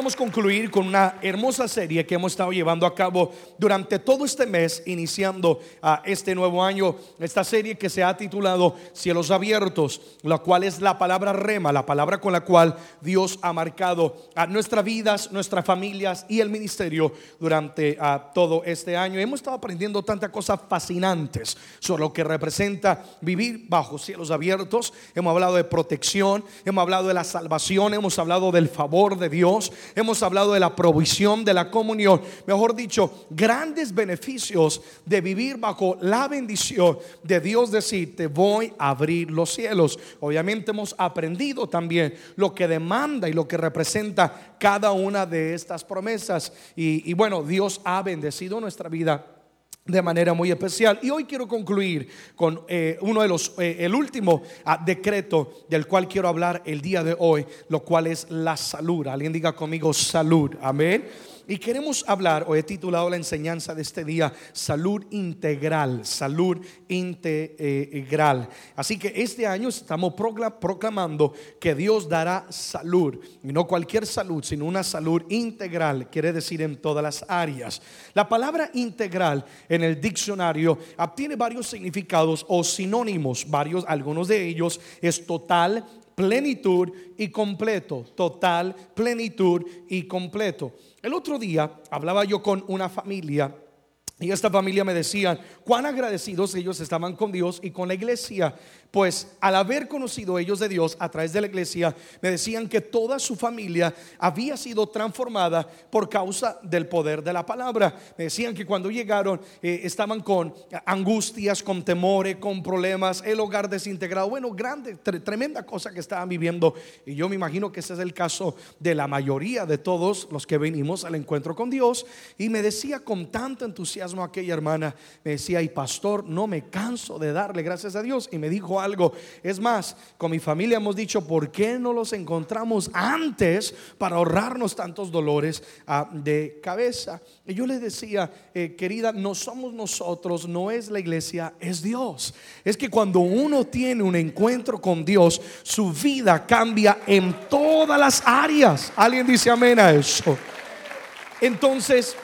queremos concluir con una hermosa serie que hemos estado llevando a cabo durante todo este mes, iniciando a este nuevo año. Esta serie que se ha titulado Cielos Abiertos, la cual es la palabra rema, la palabra con la cual Dios ha marcado a nuestras vidas, nuestras familias y el ministerio durante todo este año. Hemos estado aprendiendo tantas cosas fascinantes sobre lo que representa vivir bajo cielos abiertos. Hemos hablado de protección, hemos hablado de la salvación, hemos hablado del favor de Dios hemos hablado de la provisión, de la comunión, mejor dicho, grandes beneficios de vivir bajo la bendición de Dios decir, te voy a abrir los cielos. Obviamente hemos aprendido también lo que demanda y lo que representa cada una de estas promesas. Y, bueno, Dios ha bendecido nuestra vida de manera muy especial. Y hoy quiero concluir con eh, uno de los, eh, el último ah, decreto del cual quiero hablar el día de hoy, lo cual es la salud. Alguien diga conmigo salud, amén. Y queremos hablar, o he titulado la enseñanza de este día, salud integral, salud integral. Así que este año estamos proclamando que Dios dará salud, y no cualquier salud, sino una salud integral, quiere decir en todas las áreas. La palabra integral en el diccionario obtiene varios significados o sinónimos, varios, algunos de ellos es total, plenitud y completo, total, plenitud y completo. El otro día hablaba yo con una familia y esta familia me decían cuán agradecidos ellos estaban con Dios y con la iglesia. Pues al haber conocido ellos de Dios a través de la iglesia, me decían que toda su familia había sido transformada por causa del poder de la palabra. Me decían que cuando llegaron eh, estaban con angustias, con temores, con problemas, el hogar desintegrado. Bueno, grande, tremenda cosa que estaban viviendo. Y yo me imagino que ese es el caso de la mayoría de todos los que venimos al encuentro con Dios. Y me decía con tanto entusiasmo aquella hermana, me decía, y pastor, no me canso de darle gracias a Dios. Y me dijo, algo. Es más, con mi familia hemos dicho, ¿por qué no los encontramos antes para ahorrarnos tantos dolores ah, de cabeza? Y yo les decía, eh, querida, no somos nosotros, no es la iglesia, es Dios. Es que cuando uno tiene un encuentro con Dios, su vida cambia en todas las áreas. ¿Alguien dice amén a eso? Entonces,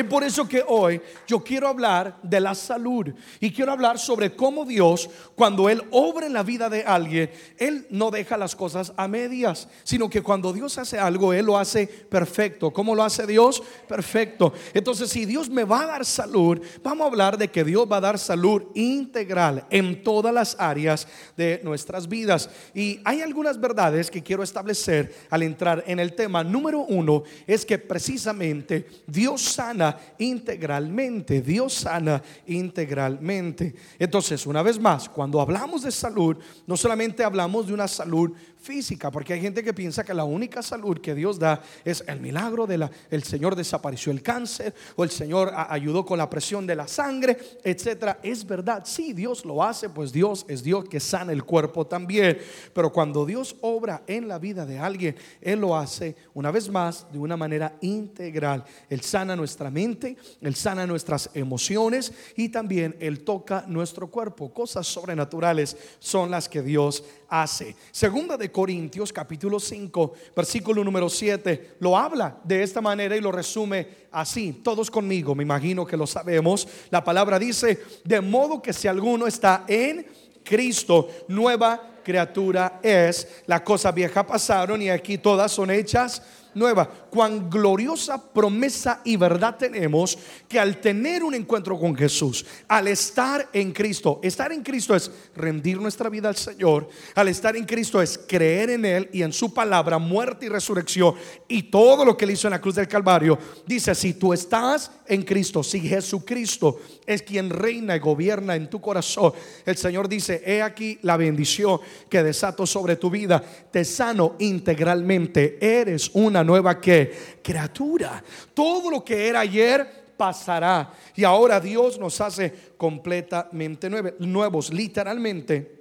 es por eso que hoy yo quiero hablar de la salud y quiero hablar sobre cómo Dios, cuando Él obra en la vida de alguien, Él no deja las cosas a medias, sino que cuando Dios hace algo, Él lo hace perfecto. ¿Cómo lo hace Dios? Perfecto. Entonces, si Dios me va a dar salud, vamos a hablar de que Dios va a dar salud integral en todas las áreas de nuestras vidas. Y hay algunas verdades que quiero establecer al entrar en el tema. Número uno es que precisamente Dios sana integralmente. Dios sana integralmente. Entonces, una vez más, cuando hablamos de salud, no solamente hablamos de una salud física, porque hay gente que piensa que la única salud que Dios da es el milagro de la el Señor desapareció el cáncer o el Señor ayudó con la presión de la sangre, etcétera. Es verdad, sí, Dios lo hace, pues Dios es Dios que sana el cuerpo también, pero cuando Dios obra en la vida de alguien, él lo hace una vez más de una manera integral. Él sana nuestra mente, él sana nuestras emociones y también él toca nuestro cuerpo. Cosas sobrenaturales son las que Dios hace. Segunda de Corintios capítulo 5, versículo número 7, lo habla de esta manera y lo resume así. Todos conmigo, me imagino que lo sabemos. La palabra dice, de modo que si alguno está en Cristo, nueva criatura es. La cosa vieja pasaron y aquí todas son hechas nueva. Cuán gloriosa promesa y verdad tenemos que al tener un encuentro con Jesús, al estar en Cristo, estar en Cristo es rendir nuestra vida al Señor, al estar en Cristo es creer en Él y en su palabra, muerte y resurrección y todo lo que Él hizo en la cruz del Calvario. Dice, si tú estás en Cristo, si Jesucristo es quien reina y gobierna en tu corazón, el Señor dice, he aquí la bendición que desato sobre tu vida, te sano integralmente, eres una nueva que criatura. Todo lo que era ayer pasará y ahora Dios nos hace completamente nuevos, literalmente.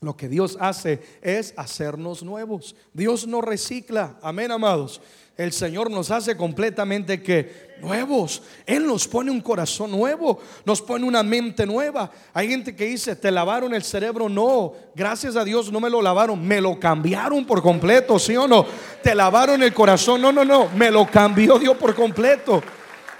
Lo que Dios hace es hacernos nuevos. Dios no recicla. Amén, amados. El Señor nos hace completamente que nuevos. Él nos pone un corazón nuevo, nos pone una mente nueva. Hay gente que dice, ¿te lavaron el cerebro? No, gracias a Dios no me lo lavaron, me lo cambiaron por completo, ¿sí o no? Te lavaron el corazón, no, no, no, me lo cambió Dios por completo,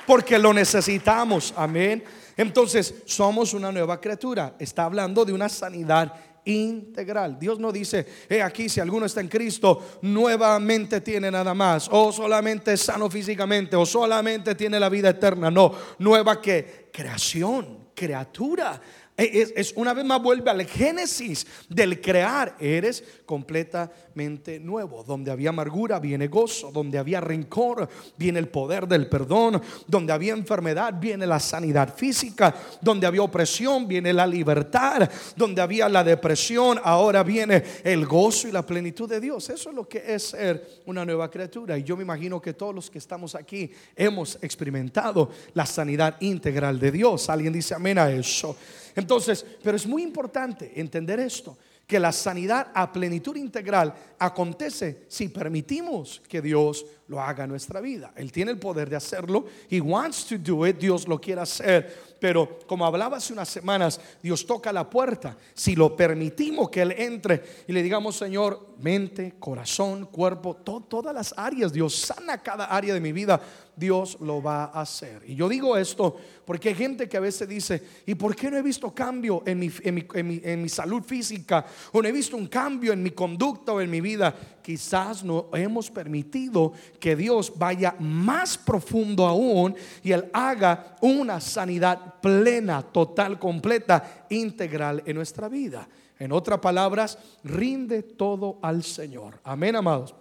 porque lo necesitamos, amén. Entonces, somos una nueva criatura. Está hablando de una sanidad integral. Dios no dice, he aquí si alguno está en Cristo, nuevamente tiene nada más, o solamente es sano físicamente, o solamente tiene la vida eterna. No, nueva que creación, criatura. Es, es, una vez más vuelve al génesis del crear. Eres completamente nuevo. Donde había amargura viene gozo. Donde había rencor viene el poder del perdón. Donde había enfermedad viene la sanidad física. Donde había opresión viene la libertad. Donde había la depresión ahora viene el gozo y la plenitud de Dios. Eso es lo que es ser una nueva criatura. Y yo me imagino que todos los que estamos aquí hemos experimentado la sanidad integral de Dios. Alguien dice amén a eso. Entonces, pero es muy importante entender esto, que la sanidad a plenitud integral acontece si permitimos que Dios lo haga en nuestra vida. Él tiene el poder de hacerlo. He wants to do it. Dios lo quiere hacer. Pero como hablaba hace unas semanas, Dios toca la puerta. Si lo permitimos que Él entre y le digamos, Señor, mente, corazón, cuerpo, todas las áreas, Dios sana cada área de mi vida, Dios lo va a hacer. Y yo digo esto porque hay gente que a veces dice, ¿y por qué no he visto cambio en mi, en mi salud física? O no he visto un cambio en mi conducta o en mi vida. Quizás no hemos permitido que Dios vaya más profundo aún y Él haga una sanidad plena, total, completa, integral en nuestra vida. En otras palabras, rinde todo al Señor. Amén, amados.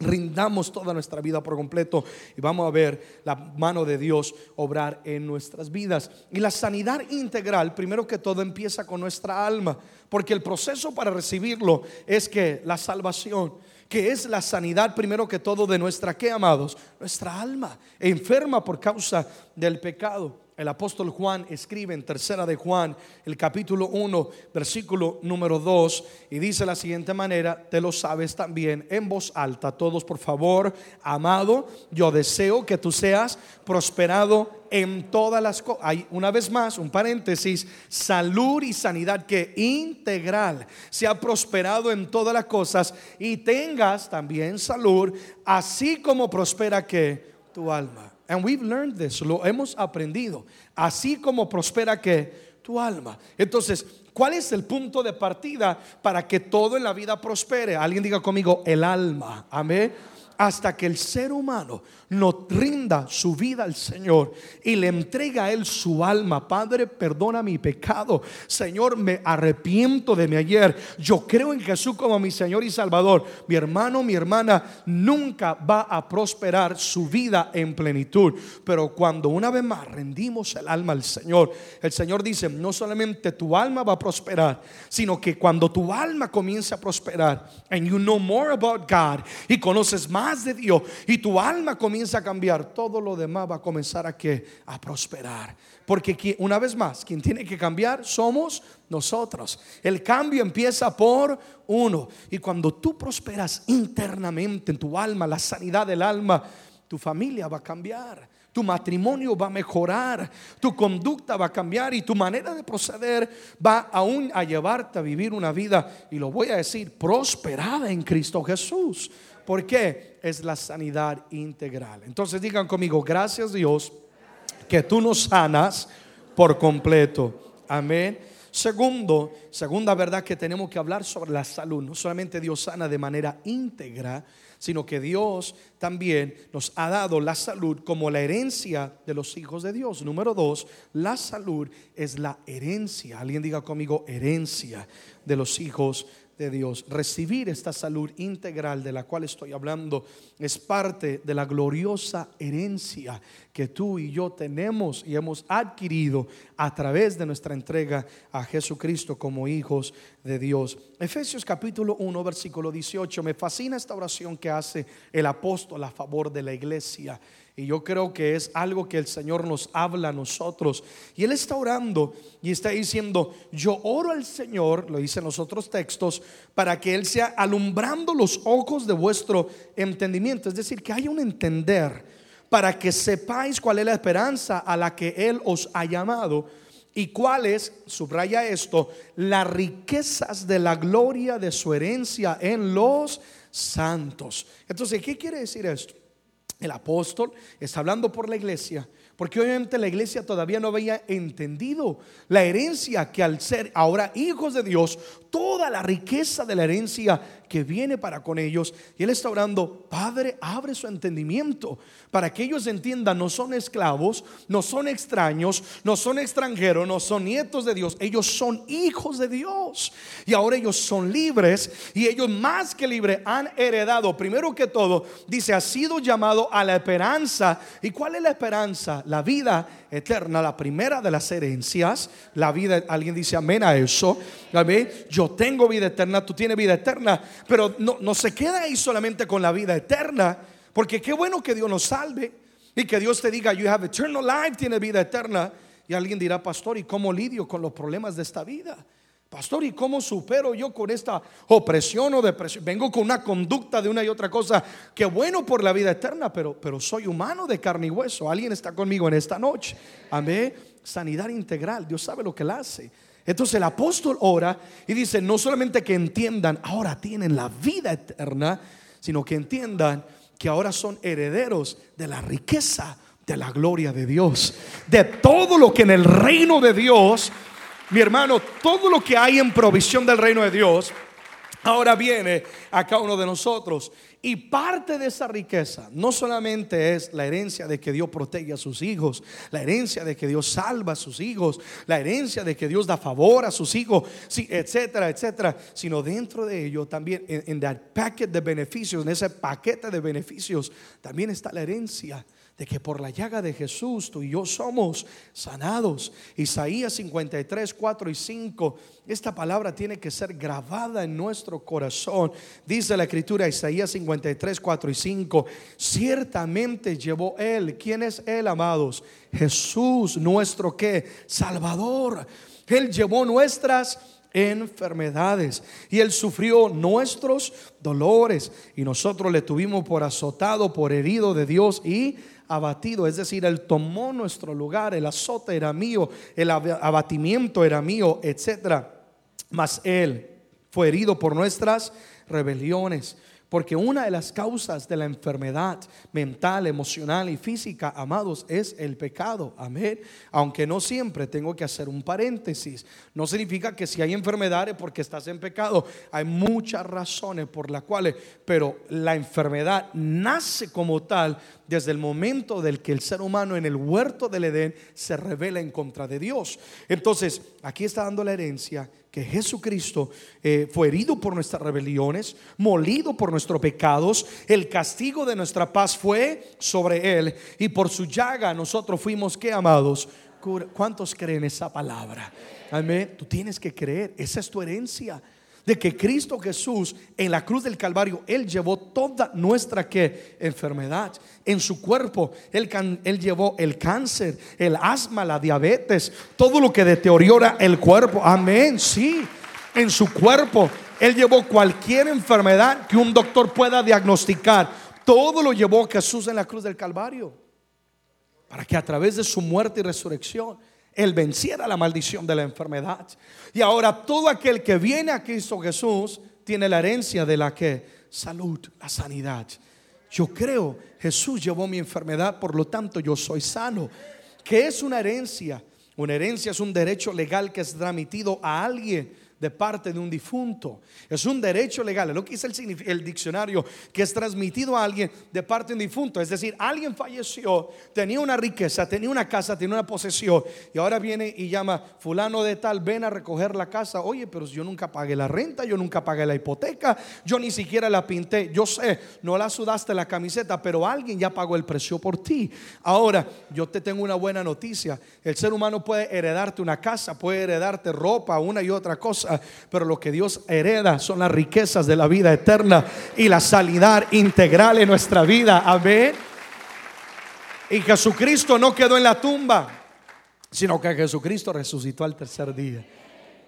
Rindamos toda nuestra vida por completo y vamos a ver la mano de Dios obrar en nuestras vidas. Y la sanidad integral, primero que todo, empieza con nuestra alma, porque el proceso para recibirlo es que la salvación que es la sanidad primero que todo de nuestra, ¿qué amados? Nuestra alma, enferma por causa del pecado. El apóstol Juan escribe en tercera de Juan, el capítulo 1, versículo número 2, y dice la siguiente manera, te lo sabes también en voz alta, todos por favor, amado, yo deseo que tú seas prosperado en todas las cosas. Hay una vez más un paréntesis, salud y sanidad que integral sea prosperado en todas las cosas y tengas también salud, así como prospera que tu alma. And we've learned this, lo hemos aprendido. Así como prospera que tu alma. Entonces, ¿cuál es el punto de partida para que todo en la vida prospere? Alguien diga conmigo, el alma. Amén hasta que el ser humano no rinda su vida al Señor y le entrega a Él su alma. Padre, perdona mi pecado. Señor, me arrepiento de mi ayer. Yo creo en Jesús como mi Señor y Salvador. Mi hermano, mi hermana, nunca va a prosperar su vida en plenitud. Pero cuando una vez más rendimos el alma al Señor, el Señor dice, no solamente tu alma va a prosperar, sino que cuando tu alma comience a prosperar, and you know more about God y conoces más de Dios y tu alma comienza a cambiar, todo lo demás va a comenzar a que a prosperar. Porque una vez más, quien tiene que cambiar somos nosotros. El cambio empieza por uno. Y cuando tú prosperas internamente en tu alma, la sanidad del alma, tu familia va a cambiar. Tu matrimonio va a mejorar, tu conducta va a cambiar y tu manera de proceder va aún a llevarte a vivir una vida, y lo voy a decir, prosperada en Cristo Jesús. ¿Por qué? Es la sanidad integral. Entonces digan conmigo, gracias Dios que tú nos sanas por completo. Amén. Segundo, segunda verdad que tenemos que hablar sobre la salud. No solamente Dios sana de manera íntegra, sino que Dios también nos ha dado la salud como la herencia de los hijos de Dios. Número dos, la salud es la herencia. Alguien diga conmigo, herencia de los hijos de Dios. Recibir esta salud integral de la cual estoy hablando es parte de la gloriosa herencia que tú y yo tenemos y hemos adquirido a través de nuestra entrega a Jesucristo como hijos de Dios. Efesios capítulo 1, versículo 18. Me fascina esta oración que hace el apóstol a favor de la iglesia. Y yo creo que es algo que el Señor nos habla a nosotros. Y Él está orando y está diciendo, yo oro al Señor, lo dice en los otros textos, para que Él sea alumbrando los ojos de vuestro entendimiento. Es decir, que haya un entender para que sepáis cuál es la esperanza a la que Él os ha llamado y cuál es, subraya esto, las riquezas de la gloria de su herencia en los santos. Entonces, ¿qué quiere decir esto? El apóstol está hablando por la iglesia, porque obviamente la iglesia todavía no había entendido la herencia que al ser ahora hijos de Dios, toda la riqueza de la herencia que viene para con ellos. Y él está orando, Padre, abre su entendimiento para que ellos entiendan, no son esclavos, no son extraños, no son extranjeros, no son nietos de Dios, ellos son hijos de Dios. Y ahora ellos son libres y ellos más que libres han heredado, primero que todo, dice, ha sido llamado a la esperanza. ¿Y cuál es la esperanza? La vida eterna, la primera de las herencias, la vida, alguien dice amén a eso, yo tengo vida eterna, tú tienes vida eterna, pero no, no se queda ahí solamente con la vida eterna, porque qué bueno que Dios nos salve y que Dios te diga, you have eternal life, tiene vida eterna. Y alguien dirá, pastor, ¿y cómo lidio con los problemas de esta vida? Pastor, ¿y cómo supero yo con esta opresión o depresión? Vengo con una conducta de una y otra cosa. Que bueno por la vida eterna, pero, pero soy humano de carne y hueso. Alguien está conmigo en esta noche. Amén. Sanidad integral. Dios sabe lo que él hace. Entonces el apóstol ora y dice, no solamente que entiendan, ahora tienen la vida eterna, sino que entiendan que ahora son herederos de la riqueza de la gloria de Dios. De todo lo que en el reino de Dios, mi hermano, todo lo que hay en provisión del reino de Dios, ahora viene a cada uno de nosotros. Y parte de esa riqueza no solamente es la herencia de que Dios protege a sus hijos, la herencia de que Dios salva a sus hijos, la herencia de que Dios da favor a sus hijos, etcétera, etcétera, sino dentro de ello también en, el paquete de beneficios, en ese paquete de beneficios, también está la herencia de que por la llaga de Jesús tú y yo somos sanados. Isaías 53, 4 y 5. Esta palabra tiene que ser grabada en nuestro corazón. Dice la escritura Isaías 53, 4 y 5. Ciertamente llevó Él. ¿Quién es Él, amados? Jesús, nuestro que? Salvador. Él llevó nuestras enfermedades y él sufrió nuestros dolores y nosotros le tuvimos por azotado, por herido de Dios y abatido, es decir, Él tomó nuestro lugar, el azote era mío, el abatimiento era mío, etc. Mas Él fue herido por nuestras rebeliones porque una de las causas de la enfermedad mental, emocional y física, amados, es el pecado. Amén. Aunque no siempre tengo que hacer un paréntesis. No significa que si hay enfermedades porque estás en pecado. Hay muchas razones por las cuales, pero la enfermedad nace como tal desde el momento del que el ser humano en el huerto del Edén se revela en contra de Dios. Entonces, aquí está dando la herencia Jesucristo eh, fue herido por nuestras rebeliones, molido por nuestros pecados, el castigo de nuestra paz fue sobre él y por su llaga nosotros fuimos que amados. ¿Cuántos creen esa palabra? Amén. Tú tienes que creer, esa es tu herencia de que Cristo Jesús en la cruz del Calvario, Él llevó toda nuestra ¿qué? enfermedad en su cuerpo. Él, él, llevó el cáncer, el asma, la diabetes, todo lo que deteriora el cuerpo. Amén, sí, en su cuerpo. Él llevó cualquier enfermedad que un doctor pueda diagnosticar. Todo lo llevó Jesús en la cruz del Calvario. Para que a través de su muerte y resurrección él venciera la maldición de la enfermedad. Y ahora todo aquel que viene a Cristo Jesús tiene la herencia de la que salud, la sanidad. Yo creo, Jesús llevó mi enfermedad, por lo tanto yo soy sano. ¿Qué es una herencia? Una herencia es un derecho legal que es transmitido a alguien de parte de un difunto. Es un derecho legal, es lo que dice el, el, diccionario, que es transmitido a alguien de parte de un difunto. Es decir, alguien falleció, tenía una riqueza, tenía una casa, tenía una posesión, y ahora viene y llama, fulano de tal, ven a recoger la casa. Oye, pero yo nunca pagué la renta, yo nunca pagué la hipoteca, yo ni siquiera la pinté. Yo sé, no la sudaste la camiseta, pero alguien ya pagó el precio por ti. Ahora, yo te tengo una buena noticia. El ser humano puede heredarte una casa, puede heredarte ropa, una y otra cosa pero lo que Dios hereda son las riquezas de la vida eterna y la sanidad integral en nuestra vida. Amén. Y Jesucristo no quedó en la tumba, sino que Jesucristo resucitó al tercer día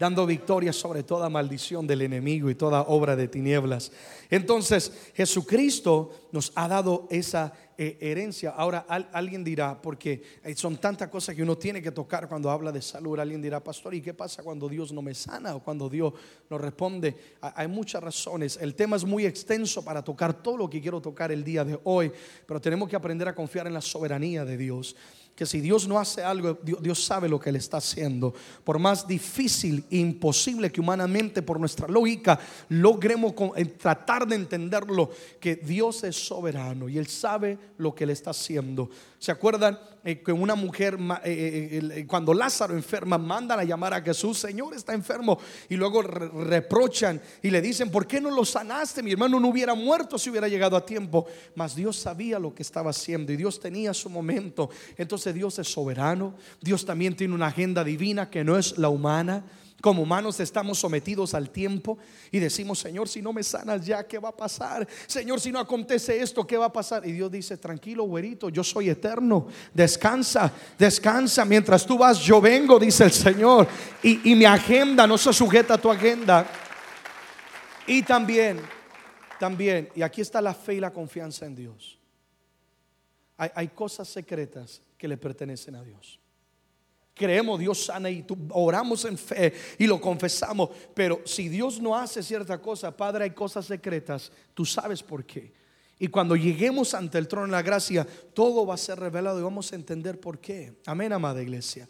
dando victoria sobre toda maldición del enemigo y toda obra de tinieblas. Entonces, Jesucristo nos ha dado esa eh, herencia. Ahora alguien dirá, porque eh, son tantas cosas que uno tiene que tocar cuando habla de salud, alguien dirá, pastor, ¿y qué pasa cuando Dios no me sana o cuando Dios no responde? Hay muchas razones. El tema es muy extenso para tocar todo lo que quiero tocar el día de hoy, pero tenemos que aprender a confiar en la soberanía de Dios que si Dios no hace algo, Dios, sabe lo que Él está haciendo. Por más difícil e imposible que humanamente, por nuestra lógica, logremos tratar de entenderlo, que Dios es soberano y Él sabe lo que Él está haciendo. ¿Se acuerdan eh, que una mujer, eh, eh, cuando Lázaro enferma, mandan a llamar a Jesús, Señor está enfermo, y luego reprochan y le dicen, ¿por qué no lo sanaste? Mi hermano no hubiera muerto si hubiera llegado a tiempo. Mas Dios sabía lo que estaba haciendo y Dios tenía su momento. Entonces Dios es soberano, Dios también tiene una agenda divina que no es la humana. Como humanos estamos sometidos al tiempo y decimos, Señor, si no me sanas ya, ¿qué va a pasar? Señor, si no acontece esto, ¿qué va a pasar? Y Dios dice, tranquilo, güerito, yo soy eterno. Descansa, descansa. Mientras tú vas, yo vengo, dice el Señor. Y, mi agenda no se sujeta a tu agenda. Y también, también, y aquí está la fe y la confianza en Dios. Hay, hay cosas secretas que le pertenecen a Dios creemos Dios sana y oramos en fe y lo confesamos. Pero si Dios no hace cierta cosa, Padre, hay cosas secretas, tú sabes por qué. Y cuando lleguemos ante el trono de la gracia, todo va a ser revelado y vamos a entender por qué. Amén, amada iglesia.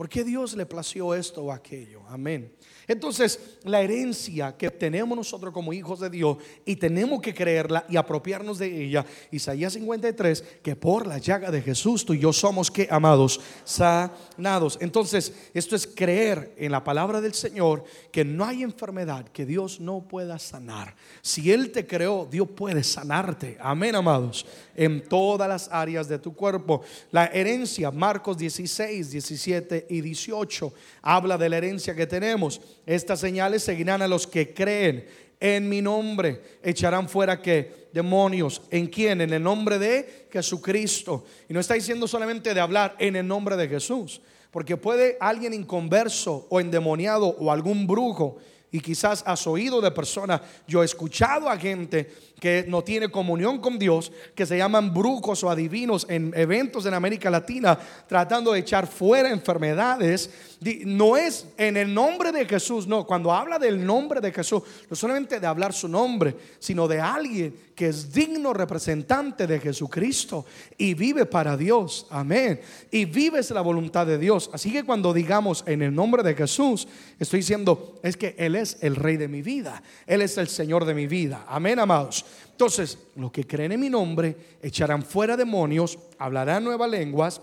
¿Por qué Dios le plació esto o aquello? Amén. Entonces, la herencia que tenemos nosotros como hijos de Dios y tenemos que creerla y apropiarnos de ella, Isaías 53, que por la llaga de Jesús tú y yo somos que amados, sanados. Entonces, esto es creer en la palabra del Señor que no hay enfermedad que Dios no pueda sanar. Si Él te creó, Dios puede sanarte. Amén, amados, en todas las áreas de tu cuerpo. La herencia, Marcos 16, 17 y 18, habla de la herencia que tenemos. Estas señales seguirán a los que creen en mi nombre. Echarán fuera que demonios. ¿En quién? En el nombre de Jesucristo. Y no está diciendo solamente de hablar en el nombre de Jesús. Porque puede alguien inconverso o endemoniado o algún brujo y quizás has oído de personas, yo he escuchado a gente que no tiene comunión con Dios, que se llaman brujos o adivinos en eventos en América Latina, tratando de echar fuera enfermedades. No es en el nombre de Jesús, no, cuando habla del nombre de Jesús, no solamente de hablar su nombre, sino de alguien que es digno representante de Jesucristo y vive para Dios, amén, y vives la voluntad de Dios. Así que cuando digamos en el nombre de Jesús, estoy diciendo, es que Él es el rey de mi vida, Él es el Señor de mi vida, amén, amados. Entonces, los que creen en mi nombre echarán fuera demonios, hablarán nuevas lenguas,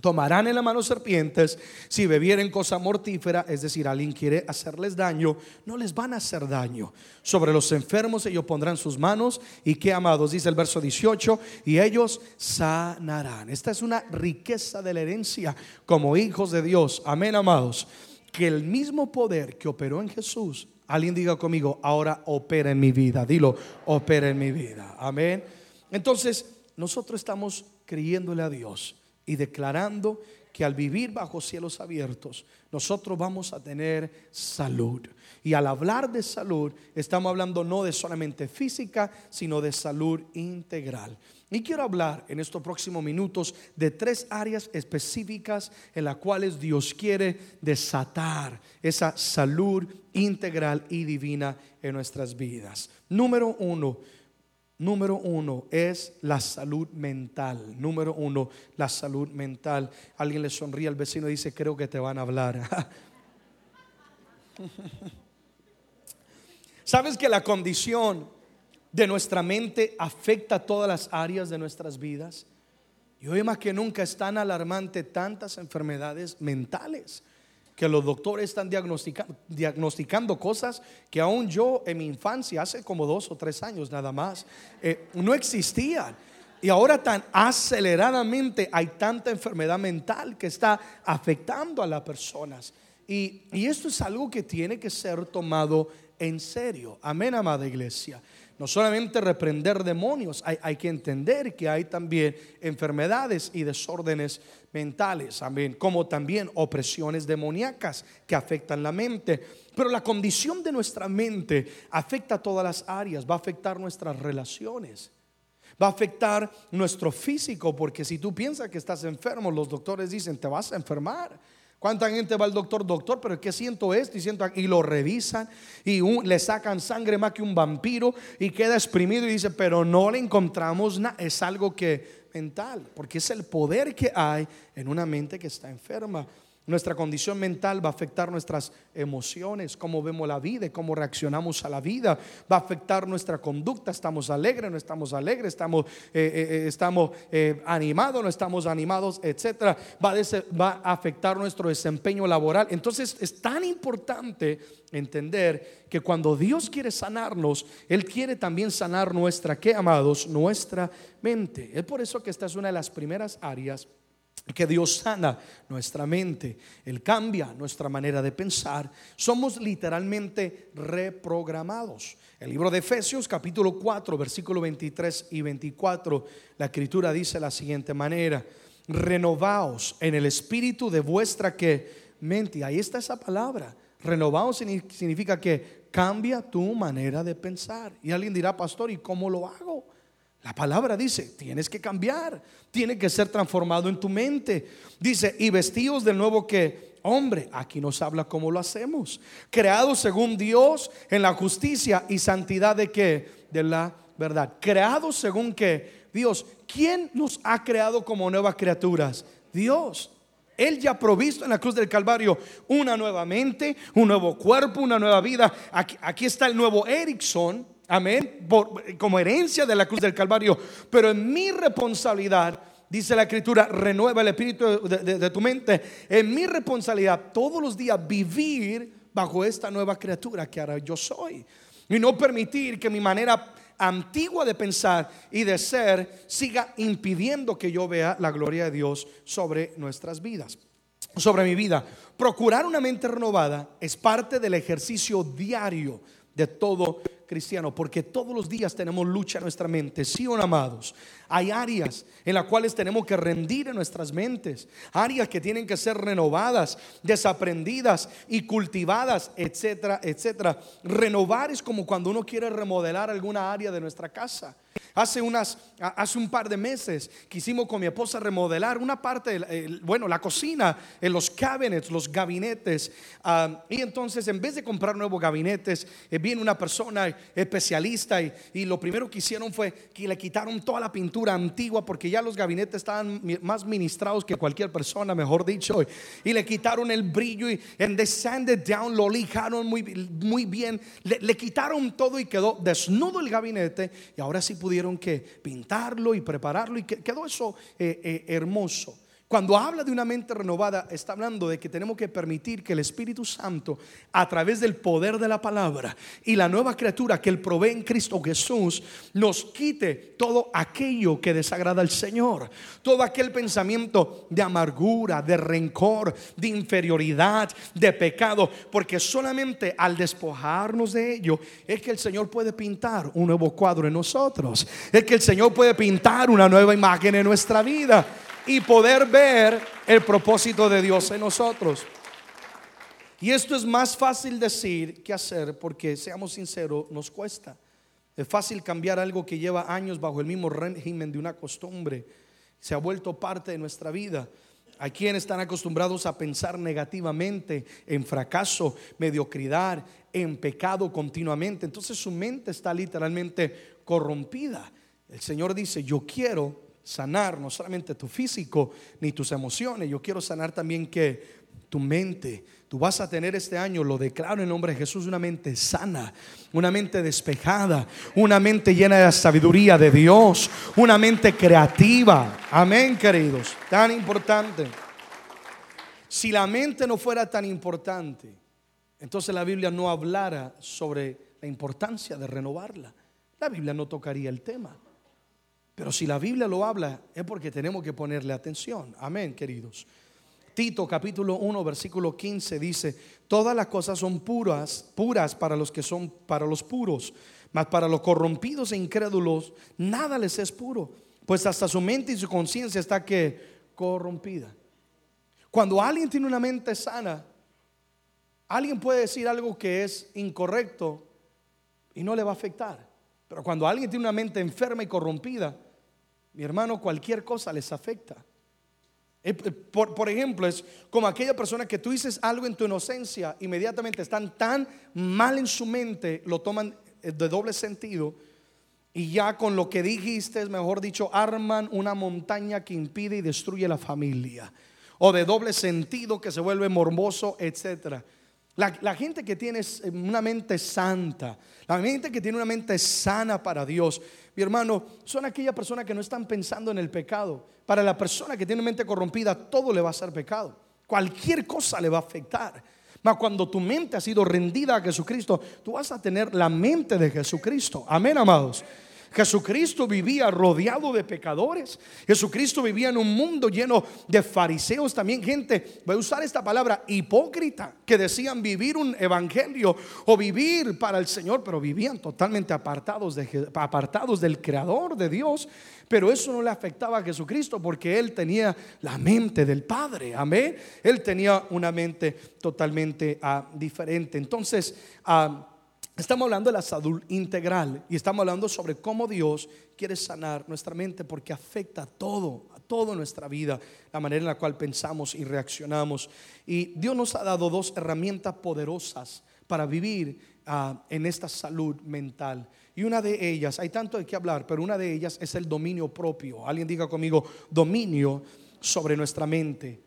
tomarán en la mano serpientes, si bebieren cosa mortífera, es decir, alguien quiere hacerles daño, no les van a hacer daño. Sobre los enfermos ellos pondrán sus manos y qué amados, dice el verso 18, y ellos sanarán. Esta es una riqueza de la herencia como hijos de Dios. Amén, amados. Que el mismo poder que operó en Jesús Alguien diga conmigo, ahora opera en mi vida. Dilo, opera en mi vida. Amén. Entonces, nosotros estamos creyéndole a Dios y declarando que al vivir bajo cielos abiertos, nosotros vamos a tener salud. Y al hablar de salud, estamos hablando no de solamente física, sino de salud integral. Y quiero hablar en estos próximos minutos de tres áreas específicas en las cuales Dios quiere desatar esa salud integral y divina en nuestras vidas. Número uno, Número uno es la salud mental. Número uno, la salud mental. Alguien le sonríe al vecino y dice, creo que te van a hablar. ¿Sabes que la condición de nuestra mente afecta todas las áreas de nuestras vidas. Y hoy más que nunca es tan alarmante tantas enfermedades mentales que los doctores están diagnosticando cosas que aún yo en mi infancia, hace como dos o tres años nada más, eh, no existían. Y ahora tan aceleradamente hay tanta enfermedad mental que está afectando a las personas. Y, y esto es algo que tiene que ser tomado en serio. Amén, amada iglesia. No solamente reprender demonios, hay, hay, que entender que hay también enfermedades y desórdenes mentales, amén, como también opresiones demoníacas que afectan la mente. Pero la condición de nuestra mente afecta a todas las áreas, va a afectar nuestras relaciones. Va a afectar nuestro físico, porque si tú piensas que estás enfermo, los doctores dicen, te vas a enfermar. ¿Cuánta gente va al doctor? Doctor, pero es que siento esto y siento y lo revisan y le sacan sangre más que un vampiro y queda exprimido y dice, pero no le encontramos nada. Es algo que mental, porque es el poder que hay en una mente que está enferma. Nuestra condición mental va a afectar nuestras emociones, cómo vemos la vida, cómo reaccionamos a la vida. Va a afectar nuestra conducta. Estamos alegres, no estamos alegres, estamos, eh, eh, eh, estamos animados, no estamos animados, etcétera. Va a, va a afectar nuestro desempeño laboral. Entonces es tan importante entender que cuando Dios quiere sanarnos, Él quiere también sanar nuestra, ¿qué amados? Nuestra mente. Es por eso que esta es una de las primeras áreas que Dios sana nuestra mente, Él cambia nuestra manera de pensar, somos literalmente reprogramados. El libro de Efesios capítulo 4, versículo 23 y 24, la escritura dice la siguiente manera, renovaos en el espíritu de vuestra que mente, ahí está esa palabra, renovaos significa que cambia tu manera de pensar. Y alguien dirá, pastor, ¿y cómo lo hago? La palabra dice, tienes que cambiar, tiene que ser transformado en tu mente. Dice, y vestidos de nuevo que, hombre, aquí nos habla cómo lo hacemos. Creados según Dios en la justicia y santidad de qué? De la verdad. Creados según que Dios, ¿quién nos ha creado como nuevas criaturas? Dios. Él ya ha provisto en la cruz del Calvario una nueva mente, un nuevo cuerpo, una nueva vida. Aquí, aquí está el nuevo Erickson Amén. como herencia de la cruz del Calvario. Pero en mi responsabilidad, dice la escritura, renueva el espíritu de, tu mente. En mi responsabilidad todos los días vivir bajo esta nueva criatura que ahora yo soy. Y no permitir que mi manera antigua de pensar y de ser siga impidiendo que yo vea la gloria de Dios sobre nuestras vidas, sobre mi vida. Procurar una mente renovada es parte del ejercicio diario de todo cristiano, porque todos los días tenemos lucha en nuestra mente, sí o amados. Hay áreas en las cuales tenemos que rendir en nuestras mentes, áreas que tienen que ser renovadas, desaprendidas y cultivadas, etcétera, etcétera. Renovar es como cuando uno quiere remodelar alguna área de nuestra casa. Hace, unas, hace un par de meses quisimos con mi esposa remodelar una parte, bueno, la cocina, los cabinets, los gabinetes. Ah, y entonces en vez de comprar nuevos gabinetes, eh, viene una persona especialista y, y, lo primero que hicieron fue que le quitaron toda la pintura antigua porque ya los gabinetes estaban más ministrados que cualquier persona, mejor dicho. Y le quitaron el brillo y en descended down lo lijaron muy, muy bien. Le, le quitaron todo y quedó desnudo el gabinete y ahora sí pudieron que pintarlo y prepararlo y quedó eso eh, eh, hermoso. Cuando habla de una mente renovada, está hablando de que tenemos que permitir que el Espíritu Santo, a través del poder de la palabra y la nueva criatura que Él provee en Cristo Jesús, nos quite todo aquello que desagrada al Señor. Todo aquel pensamiento de amargura, de rencor, de inferioridad, de pecado. Porque solamente al despojarnos de ello es que el Señor puede pintar un nuevo cuadro en nosotros. Es que el Señor puede pintar una nueva imagen en nuestra vida y poder ver el propósito de Dios en nosotros. Y esto es más fácil decir que hacer porque, seamos sinceros, nos cuesta. Es fácil cambiar algo que lleva años bajo el mismo régimen de una costumbre. Se ha vuelto parte de nuestra vida. Hay quienes están acostumbrados a pensar negativamente en fracaso, mediocridad, en pecado continuamente. Entonces su mente está literalmente corrompida. El Señor dice, yo quiero sanar no solamente tu físico ni tus emociones, yo quiero sanar también que tu mente. Tú vas a tener este año, lo declaro en nombre de Jesús, una mente sana, una mente despejada, una mente llena de la sabiduría de Dios, una mente creativa. Amén, queridos. Tan importante. Si la mente no fuera tan importante, entonces la Biblia no hablara sobre la importancia de renovarla. La Biblia no tocaría el tema. Pero si la Biblia lo habla, es porque tenemos que ponerle atención. Amén, queridos. Tito capítulo 1 versículo 15 dice, todas las cosas son puras, puras para los que son para los puros, Mas para los corrompidos e incrédulos, nada les es puro, pues hasta su mente y su conciencia está que corrompida. Cuando alguien tiene una mente sana, alguien puede decir algo que es incorrecto y no le va a afectar. Pero cuando alguien tiene una mente enferma y corrompida, mi hermano, cualquier cosa les afecta. Eh, eh, por, por, ejemplo, es como aquella persona que tú dices algo en tu inocencia, inmediatamente están tan mal en su mente, lo toman eh, de doble sentido y ya con lo que dijiste, mejor dicho, arman una montaña que impide y destruye la familia. O de doble sentido que se vuelve morboso, etc. La, gente que tiene una mente santa, la gente que tiene una mente sana para Dios, mi hermano, son aquellas personas que no están pensando en el pecado. Para la persona que tiene mente corrompida, todo le va a ser pecado. Cualquier cosa le va a afectar. Mas cuando tu mente ha sido rendida a Jesucristo, tú vas a tener la mente de Jesucristo. Amén, amados. Jesucristo vivía rodeado de pecadores. Jesucristo vivía en un mundo lleno de fariseos también, gente, voy a usar esta palabra, hipócrita, que decían vivir un evangelio o vivir para el Señor, pero vivían totalmente apartados, de, apartados del Creador de Dios. Pero eso no le afectaba a Jesucristo porque él tenía la mente del Padre. Amén. Él tenía una mente totalmente ah, diferente. Entonces, uh, Estamos hablando de la salud integral y estamos hablando sobre cómo Dios quiere sanar nuestra mente porque afecta a todo, a toda nuestra vida, la manera en la cual pensamos y reaccionamos. Y Dios nos ha dado dos herramientas poderosas para vivir ah, en esta salud mental. Y una de ellas, hay tanto de qué hablar, pero una de ellas es el dominio propio. Alguien diga conmigo, dominio sobre nuestra mente.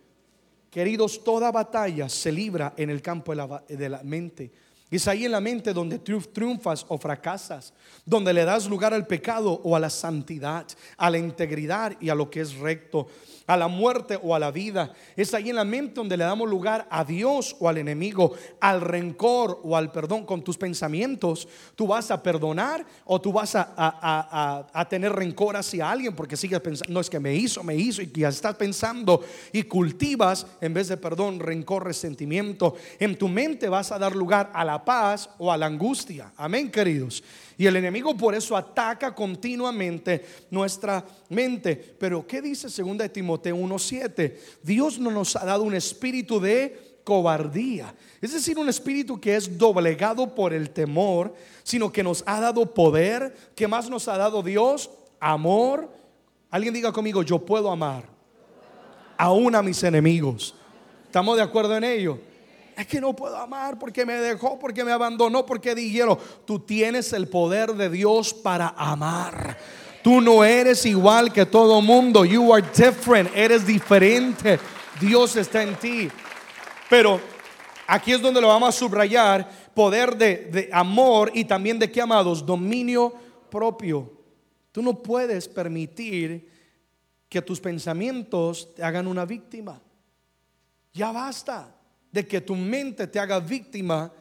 Queridos, toda batalla se libra en el campo de la, de la mente. Es ahí en la mente donde triunfas o fracasas, donde le das lugar al pecado o a la santidad, a la integridad y a lo que es recto a la muerte o a la vida. Es ahí en la mente donde le damos lugar a Dios o al enemigo, al rencor o al perdón con tus pensamientos. Tú vas a perdonar o tú vas a, tener rencor hacia alguien porque sigues pensando, no es que me hizo, me hizo y ya estás pensando y cultivas en vez de perdón, rencor, resentimiento. En tu mente vas a dar lugar a la paz o a la angustia. Amén, queridos. Y el enemigo por eso ataca continuamente nuestra mente. Pero ¿qué dice 2 de Timoteo 1:7? Dios no nos ha dado un espíritu de cobardía, es decir, un espíritu que es doblegado por el temor, sino que nos ha dado poder. ¿Qué más nos ha dado Dios? Amor. Alguien diga conmigo, yo puedo amar aún a mis enemigos. ¿Estamos de acuerdo en ello? Es que no puedo amar porque me dejó, porque me abandonó, porque dijeron, tú tienes el poder de Dios para amar. Tú no eres igual que todo mundo. You are different. Eres diferente. Dios está en ti. Pero aquí es donde lo vamos a subrayar. Poder de, de amor y también de qué amados? Dominio propio. Tú no puedes permitir que tus pensamientos te hagan una víctima. Ya basta de que tu mente te haga víctima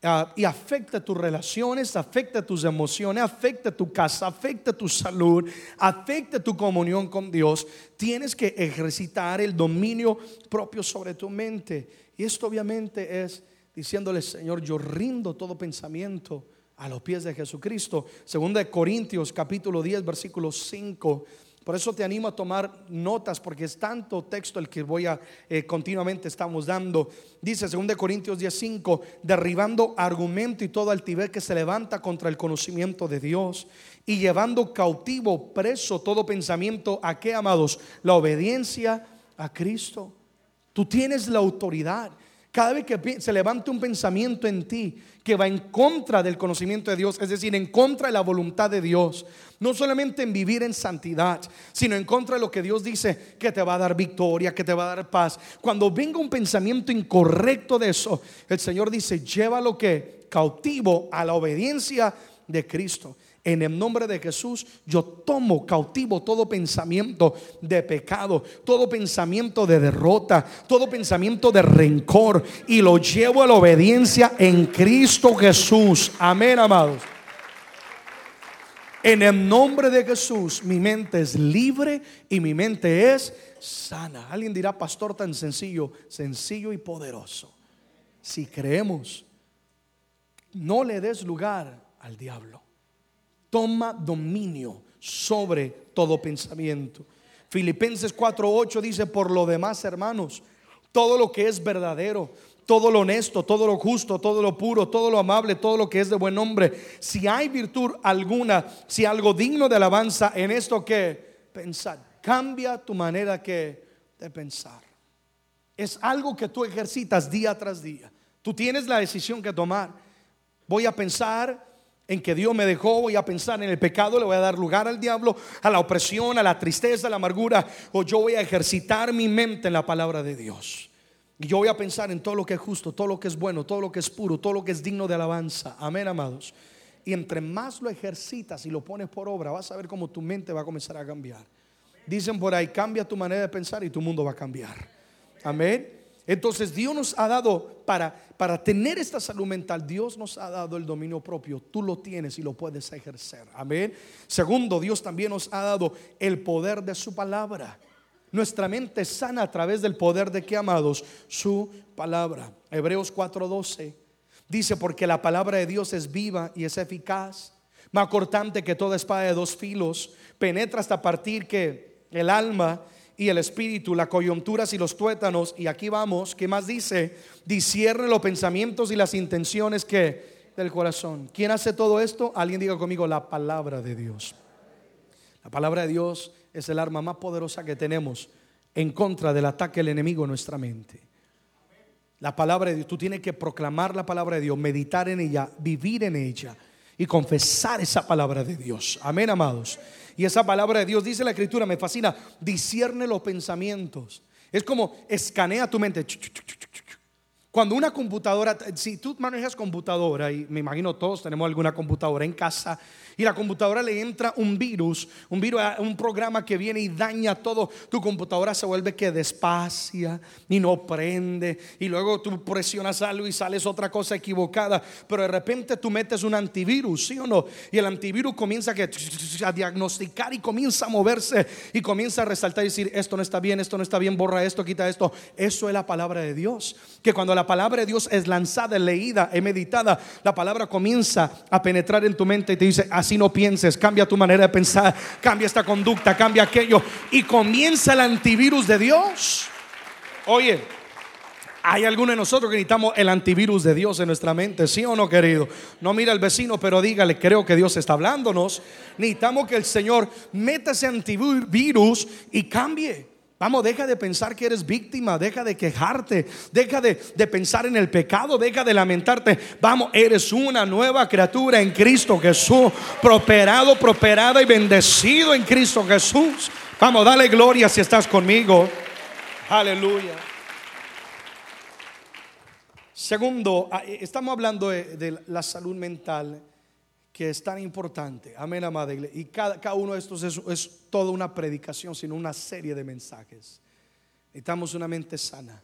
ah, y afecte tus relaciones, afecte tus emociones, afecte tu casa, afecte tu salud, afecte tu comunión con Dios, tienes que ejercitar el dominio propio sobre tu mente. Y esto obviamente es diciéndole, Señor, yo rindo todo pensamiento a los pies de Jesucristo. Segunda de Corintios capítulo 10 versículo 5 por eso te animo a tomar notas porque es tanto texto el que voy a eh, continuamente estamos dando. Dice 2 Corintios 10:5, derribando argumento y todo altivez que se levanta contra el conocimiento de Dios y llevando cautivo, preso todo pensamiento a qué amados? La obediencia a Cristo. Tú tienes la autoridad. Cada vez que se levante un pensamiento en ti que va en contra del conocimiento de Dios, es decir, en contra de la voluntad de Dios, no solamente en vivir en santidad, sino en contra de lo que Dios dice que te va a dar victoria, que te va a dar paz. Cuando venga un pensamiento incorrecto de eso, el Señor dice, llévalo que cautivo a la obediencia de Cristo. En el nombre de Jesús, yo tomo cautivo todo pensamiento de pecado, todo pensamiento de derrota, todo pensamiento de rencor y lo llevo a la obediencia en Cristo Jesús. Amén, amados. En el nombre de Jesús, mi mente es libre y mi mente es sana. Alguien dirá, pastor, tan sencillo, sencillo y poderoso. Si creemos, no le des lugar al diablo. Toma dominio sobre todo pensamiento. Filipenses 4:8 dice, por lo demás, hermanos, todo lo que es verdadero, todo lo honesto, todo lo justo, todo lo puro, todo lo amable, todo lo que es de buen nombre, si hay virtud alguna, si algo digno de alabanza, en esto que pensar, cambia tu manera que de pensar. Es algo que tú ejercitas día tras día. Tú tienes la decisión que tomar. Voy a pensar en que Dios me dejó, voy a pensar en el pecado, le voy a dar lugar al diablo, a la opresión, a la tristeza, a la amargura, o yo voy a ejercitar mi mente en la palabra de Dios. Y yo voy a pensar en todo lo que es justo, todo lo que es bueno, todo lo que es puro, todo lo que es digno de alabanza. Amén, amados. Y entre más lo ejercitas y lo pones por obra, vas a ver cómo tu mente va a comenzar a cambiar. Dicen por ahí, cambia tu manera de pensar y tu mundo va a cambiar. Amén. Entonces Dios nos ha dado para, para tener esta salud mental, Dios nos ha dado el dominio propio. Tú lo tienes y lo puedes ejercer. Amén. Segundo, Dios también nos ha dado el poder de su palabra. Nuestra mente sana a través del poder de que amados su palabra. Hebreos 4:12 dice porque la palabra de Dios es viva y es eficaz, más cortante que toda espada de dos filos, penetra hasta partir que el alma y el espíritu, las coyunturas y los tuétanos. Y aquí vamos, ¿qué más dice? Discierne los pensamientos y las intenciones que del corazón. ¿Quién hace todo esto? Alguien diga conmigo la palabra de Dios. La palabra de Dios es el arma más poderosa que tenemos en contra del ataque del enemigo en nuestra mente. La palabra de Dios, tú tienes que proclamar la palabra de Dios, meditar en ella, vivir en ella y confesar esa palabra de Dios. Amén, amados. Y esa palabra de Dios, dice la escritura, me fascina, discierne los pensamientos. Es como escanea tu mente. Cuando una computadora, si tú manejas computadora, y me imagino todos tenemos alguna computadora en casa, y la computadora le entra un virus, un virus, un programa que viene y daña todo, tu computadora se vuelve que despacia y no prende y luego tú presionas algo y sales otra cosa equivocada, pero de repente tú metes un antivirus, ¿sí o no? Y el antivirus comienza a diagnosticar y comienza a moverse y comienza a resaltar y decir, esto no está bien, esto no está bien, borra esto, quita esto. Eso es la palabra de Dios, que cuando la palabra de Dios es lanzada, leída, es meditada, la palabra comienza a penetrar en tu mente y te dice, así no pienses, cambia tu manera de pensar, cambia esta conducta, cambia aquello y comienza el antivirus de Dios. Oye, hay alguno de nosotros que necesitamos el antivirus de Dios en nuestra mente, ¿sí o no, querido? No mira al vecino, pero dígale, creo que Dios está hablándonos. Necesitamos que el Señor meta ese antivirus y cambie. Vamos, deja de pensar que eres víctima, deja de quejarte, deja de, pensar en el pecado, deja de lamentarte. Vamos, eres una nueva criatura en Cristo Jesús, prosperado, prosperada y bendecido en Cristo Jesús. Vamos, dale gloria si estás conmigo. Aleluya. Segundo, ah, eh, estamos hablando de la salud mental que es tan importante. Amén, amada iglesia. Y cada, cada uno de estos es, es, toda una predicación, sino una serie de mensajes. Necesitamos una mente sana.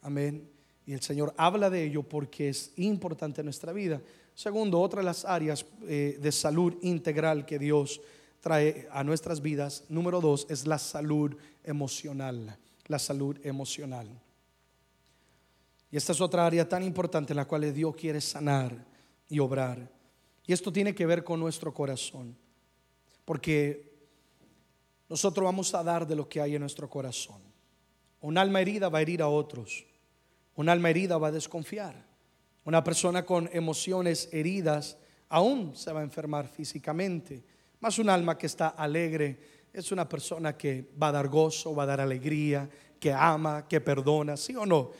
Amén. Y el Señor habla de ello porque es importante en nuestra vida. Segundo, otra de las áreas eh, de salud integral que Dios trae a nuestras vidas, número dos, es la salud emocional. La salud emocional. Y esta es otra área tan importante en la cual Dios quiere sanar y obrar. Y esto tiene que ver con nuestro corazón. Porque nosotros vamos a dar de lo que hay en nuestro corazón. Un alma herida va a herir a otros. Un alma herida va a desconfiar. Una persona con emociones heridas aún se va a enfermar físicamente. Más un alma que está alegre es una persona que va a dar gozo, va a dar alegría, que ama, que perdona, ¿sí o no?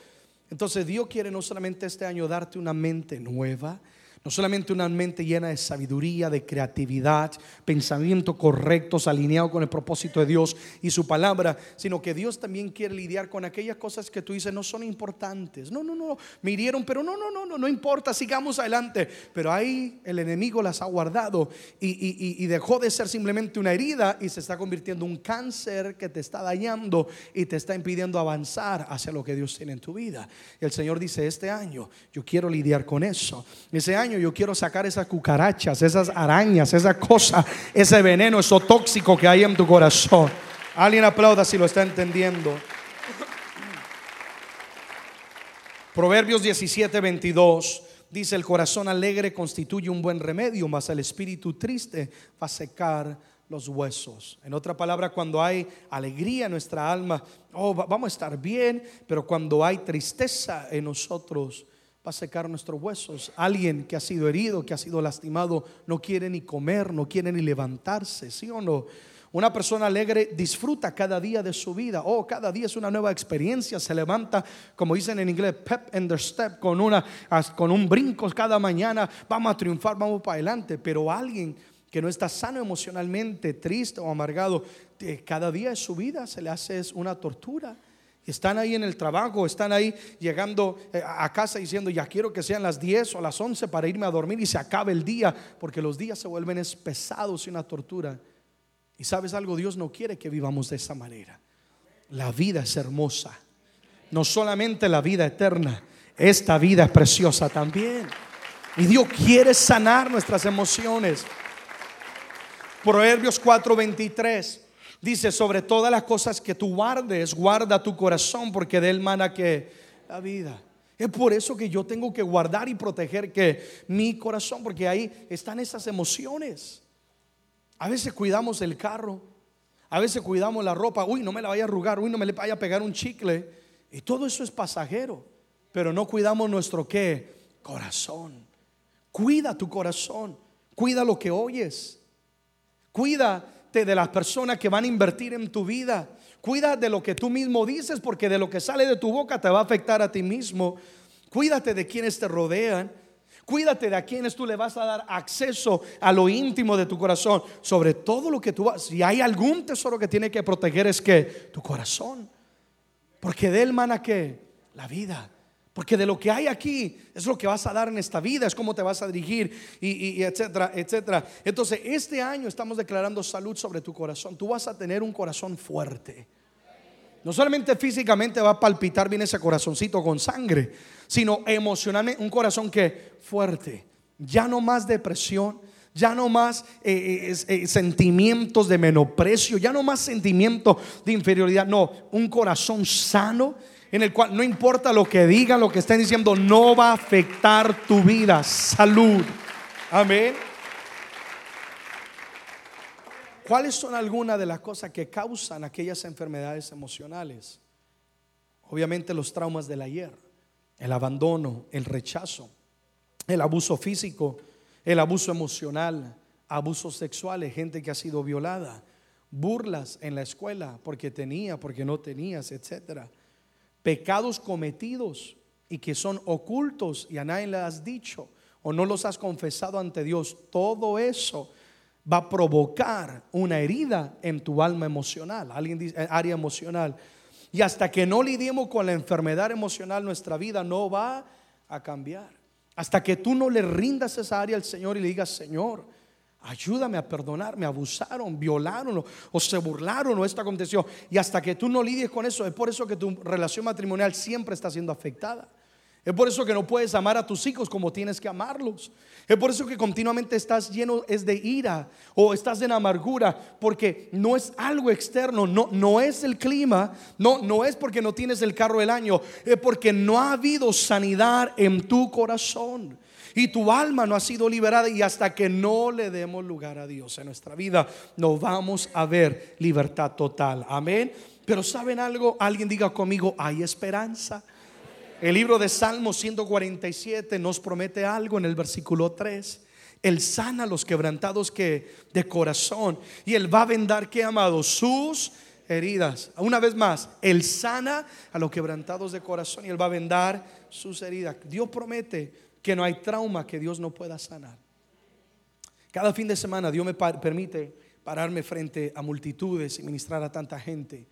Entonces Dios quiere no solamente este año darte una mente nueva, no solamente una mente llena de sabiduría, de creatividad, pensamientos correctos, alineados con el propósito de Dios y su palabra, sino que Dios también quiere lidiar con aquellas cosas que tú dices no son importantes. No, no, no, me hirieron, pero no, no, no, no, no importa, sigamos adelante. Pero ahí el enemigo las ha guardado y, y dejó de ser simplemente una herida y se está convirtiendo en un cáncer que te está dañando y te está impidiendo avanzar hacia lo que Dios tiene en tu vida. Y el Señor dice, este año yo quiero lidiar con eso. Ese año yo quiero sacar esas cucarachas, esas arañas, esa cosa, ese veneno, eso tóxico que hay en tu corazón. Alguien aplauda si lo está entendiendo. Proverbios 17, 22 dice, el corazón alegre constituye un buen remedio, mas el espíritu triste va a secar los huesos. En otra palabra, cuando hay alegría en nuestra alma, oh, vamos a estar bien, pero cuando hay tristeza en nosotros, va a secar nuestros huesos. Alguien que ha sido herido, que ha sido lastimado, no quiere ni comer, no quiere ni levantarse, ¿sí o no? Una persona alegre disfruta cada día de su vida. Oh, cada día es una nueva experiencia. Se levanta, como dicen en inglés, pep in the step, con, una, con un brinco cada mañana. Vamos a triunfar, vamos para adelante. Pero alguien que no está sano emocionalmente, triste o amargado, cada día de su vida se le hace una tortura. Están ahí en el trabajo, están ahí llegando eh, a casa diciendo, ya quiero que sean las 10 o las 11 para irme a dormir y se acabe el día, porque los días se vuelven pesados y una tortura. Y sabes algo, Dios no quiere que vivamos de esa manera. La vida es hermosa. No solamente la vida eterna, esta vida es preciosa también. Y Dios quiere sanar nuestras emociones. Proverbios 4:23 dice, sobre todas las cosas que tú guardes, guarda tu corazón, porque de él mana que la vida. Es por eso que yo tengo que guardar y proteger que mi corazón, porque ahí están esas emociones. A veces cuidamos el carro, a veces cuidamos la ropa, uy, no me la vaya a arrugar, uy, no me le vaya a pegar un chicle. Y todo eso es pasajero, pero no cuidamos nuestro qué? Corazón. Cuida tu corazón, cuida lo que oyes. Cuídate de las personas que van a invertir en tu vida. Cuida de lo que tú mismo dices, porque de lo que sale de tu boca te va a afectar a ti mismo. Cuídate de quienes te rodean. Cuídate de a quienes tú le vas a dar acceso a lo íntimo de tu corazón. Sobre todo lo que tú vas. Si hay algún tesoro que tiene que proteger es que tu corazón. Porque de él mana que la vida. Porque de lo que hay aquí es lo que vas a dar en esta vida, es cómo te vas a dirigir y, etcétera, etcétera. Entonces, este año estamos declarando salud sobre tu corazón. Tú vas a tener un corazón fuerte. No solamente físicamente va a palpitar bien ese corazoncito con sangre, sino emocionalmente un corazón que fuerte. Ya no más depresión, ya no más eh, eh, eh, sentimientos de menosprecio, ya no más sentimientos de inferioridad, no, un corazón sano en el cual no importa lo que digan, lo que estén diciendo, no va a afectar tu vida. Salud. Amén. ¿Cuáles son algunas de las cosas que causan aquellas enfermedades emocionales? Obviamente los traumas del ayer, el abandono, el rechazo, el abuso físico, el abuso emocional, abusos sexuales, gente que ha sido violada, burlas en la escuela porque tenía, porque no tenías, etcétera pecados cometidos y que son ocultos y a nadie le has dicho o no los has confesado ante Dios, todo eso va a provocar una herida en tu alma emocional, alguien dice eh, área emocional. Y hasta que no lidiemos con la enfermedad emocional, nuestra vida no va a cambiar. Hasta que tú no le rindas esa área al Señor y le digas, Señor, Ayúdame a perdonar, me abusaron, violaron o, se burlaron o esto aconteció. Y hasta que tú no lidies con eso, es por eso que tu relación matrimonial siempre está siendo afectada. Es por eso que no puedes amar a tus hijos como tienes que amarlos. Es por eso que continuamente estás lleno es de ira o estás en amargura porque no es algo externo, no, no es el clima, no, no es porque no tienes el carro del año, es porque no ha habido sanidad en tu corazón y tu alma no ha sido liberada y hasta que no le demos lugar a Dios en nuestra vida, no vamos a ver libertad total. Amén. Pero ¿saben algo? Alguien diga conmigo, hay esperanza. El libro de Salmos 147 nos promete algo en el versículo 3. Él sana a los quebrantados que de corazón y él va a vendar que amado sus heridas. Una vez más, él sana a los quebrantados de corazón y él va a vendar sus heridas. Dios promete que no hay trauma que Dios no pueda sanar. Cada fin de semana Dios me permite pararme frente a multitudes y ministrar a tanta gente.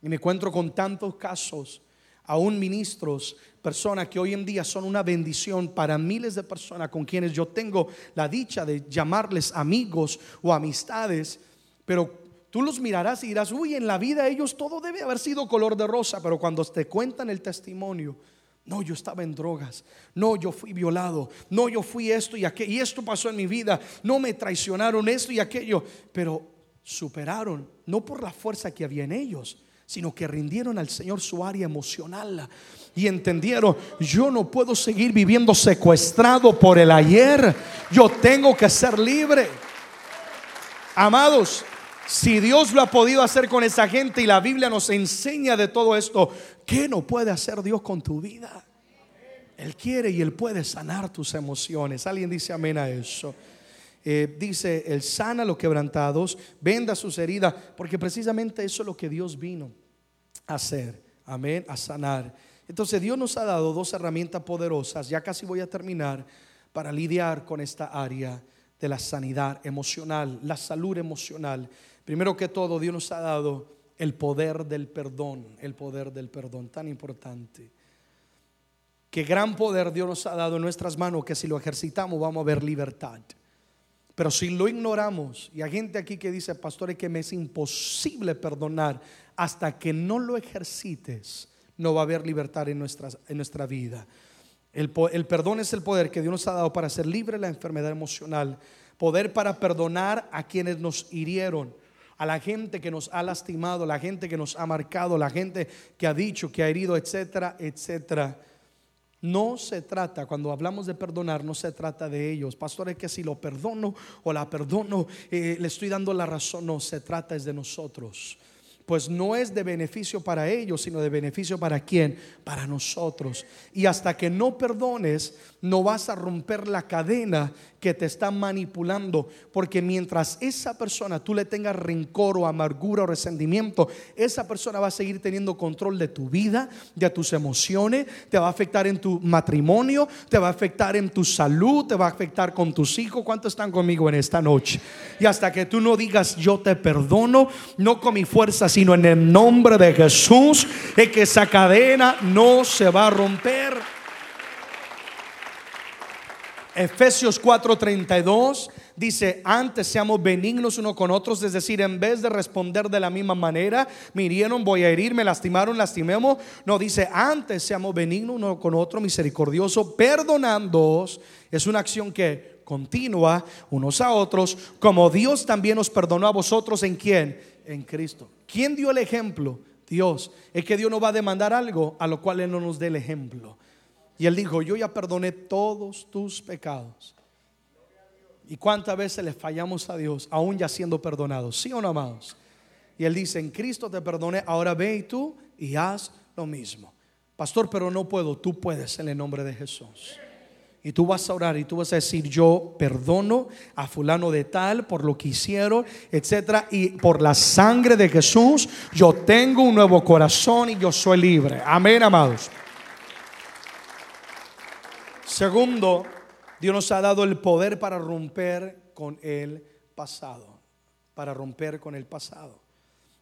Y me encuentro con tantos casos, aún ministros, personas que hoy en día son una bendición para miles de personas con quienes yo tengo la dicha de llamarles amigos o amistades, pero tú los mirarás y dirás, uy, en la vida ellos todo debe haber sido color de rosa, pero cuando te cuentan el testimonio, no, yo estaba en drogas. No, yo fui violado. No, yo fui esto y aquello. Y esto pasó en mi vida. No me traicionaron esto y aquello. Pero superaron, no por la fuerza que había en ellos, sino que rindieron al Señor su área emocional y entendieron, yo no puedo seguir viviendo secuestrado por el ayer, yo tengo que ser libre. Amados, si Dios lo ha podido hacer con esa gente y la Biblia nos enseña de todo esto, ¿qué no puede hacer Dios con tu vida? Él quiere y Él puede sanar tus emociones. Alguien dice amén a eso. Eh, dice, Él sana los quebrantados, venda sus heridas, porque precisamente eso es lo que Dios vino a hacer. Amén, a sanar. Entonces Dios nos ha dado dos herramientas poderosas, ya casi voy a terminar, para lidiar con esta área de la sanidad emocional, la salud emocional. Primero que todo, Dios nos ha dado el poder del perdón, el poder del perdón, tan importante. Qué gran poder Dios nos ha dado en nuestras manos que si lo ejercitamos vamos a ver libertad. Pero si lo ignoramos, y hay gente aquí que dice, pastores, que me es imposible perdonar hasta que no lo ejercites, no va a haber libertad en, en nuestra vida. El, el, perdón es el poder que Dios nos ha dado para ser libre de la enfermedad emocional, poder para perdonar a quienes nos hirieron, a la gente que nos ha lastimado, la gente que nos ha marcado, la gente que ha dicho, que ha herido, etcétera, etcétera. No se trata, cuando hablamos de perdonar, no se trata de ellos. Pastores, que si lo perdono o la perdono, eh, le estoy dando la razón. No, se trata es de nosotros pues no es de beneficio para ellos, sino de beneficio para quién? Para nosotros. Y hasta que no perdones, no vas a romper la cadena que te está manipulando, porque mientras esa persona tú le tengas rencor o amargura o resentimiento, esa persona va a seguir teniendo control de tu vida, de tus emociones, te va a afectar en tu matrimonio, te va a afectar en tu salud, te va a afectar con tus hijos. ¿Cuántos están conmigo en esta noche? Y hasta que tú no digas yo te perdono, no con mi fuerza, sino en el nombre de Jesús, es que esa cadena no se va a romper. Efesios 4:32 dice, antes seamos benignos uno con otros, es decir, en vez de responder de la misma manera, me hirieron, voy a herir, me lastimaron, lastimemos. No, dice, antes seamos benignos uno con otro, misericordioso, perdonándoos. Es una acción que continúa unos a otros, como Dios también nos perdonó a vosotros en quién? En Cristo. ¿Quién dio el ejemplo? Dios. Es que Dios no va a demandar algo a lo cual Él no nos dé el ejemplo. Y él dijo, yo ya perdoné todos tus pecados. ¿Y cuántas veces le fallamos a Dios, aún ya siendo perdonados? ¿Sí o no, amados? Y él dice, en Cristo te perdoné, ahora ve y tú y haz lo mismo. Pastor, pero no puedo, tú puedes en el nombre de Jesús. Y tú vas a orar y tú vas a decir, yo perdono a fulano de tal por lo que hicieron, etcétera, y por la sangre de Jesús, yo tengo un nuevo corazón y yo soy libre. Amén, amados. Segundo, Dios nos ha dado el poder para romper con el pasado, para romper con el pasado.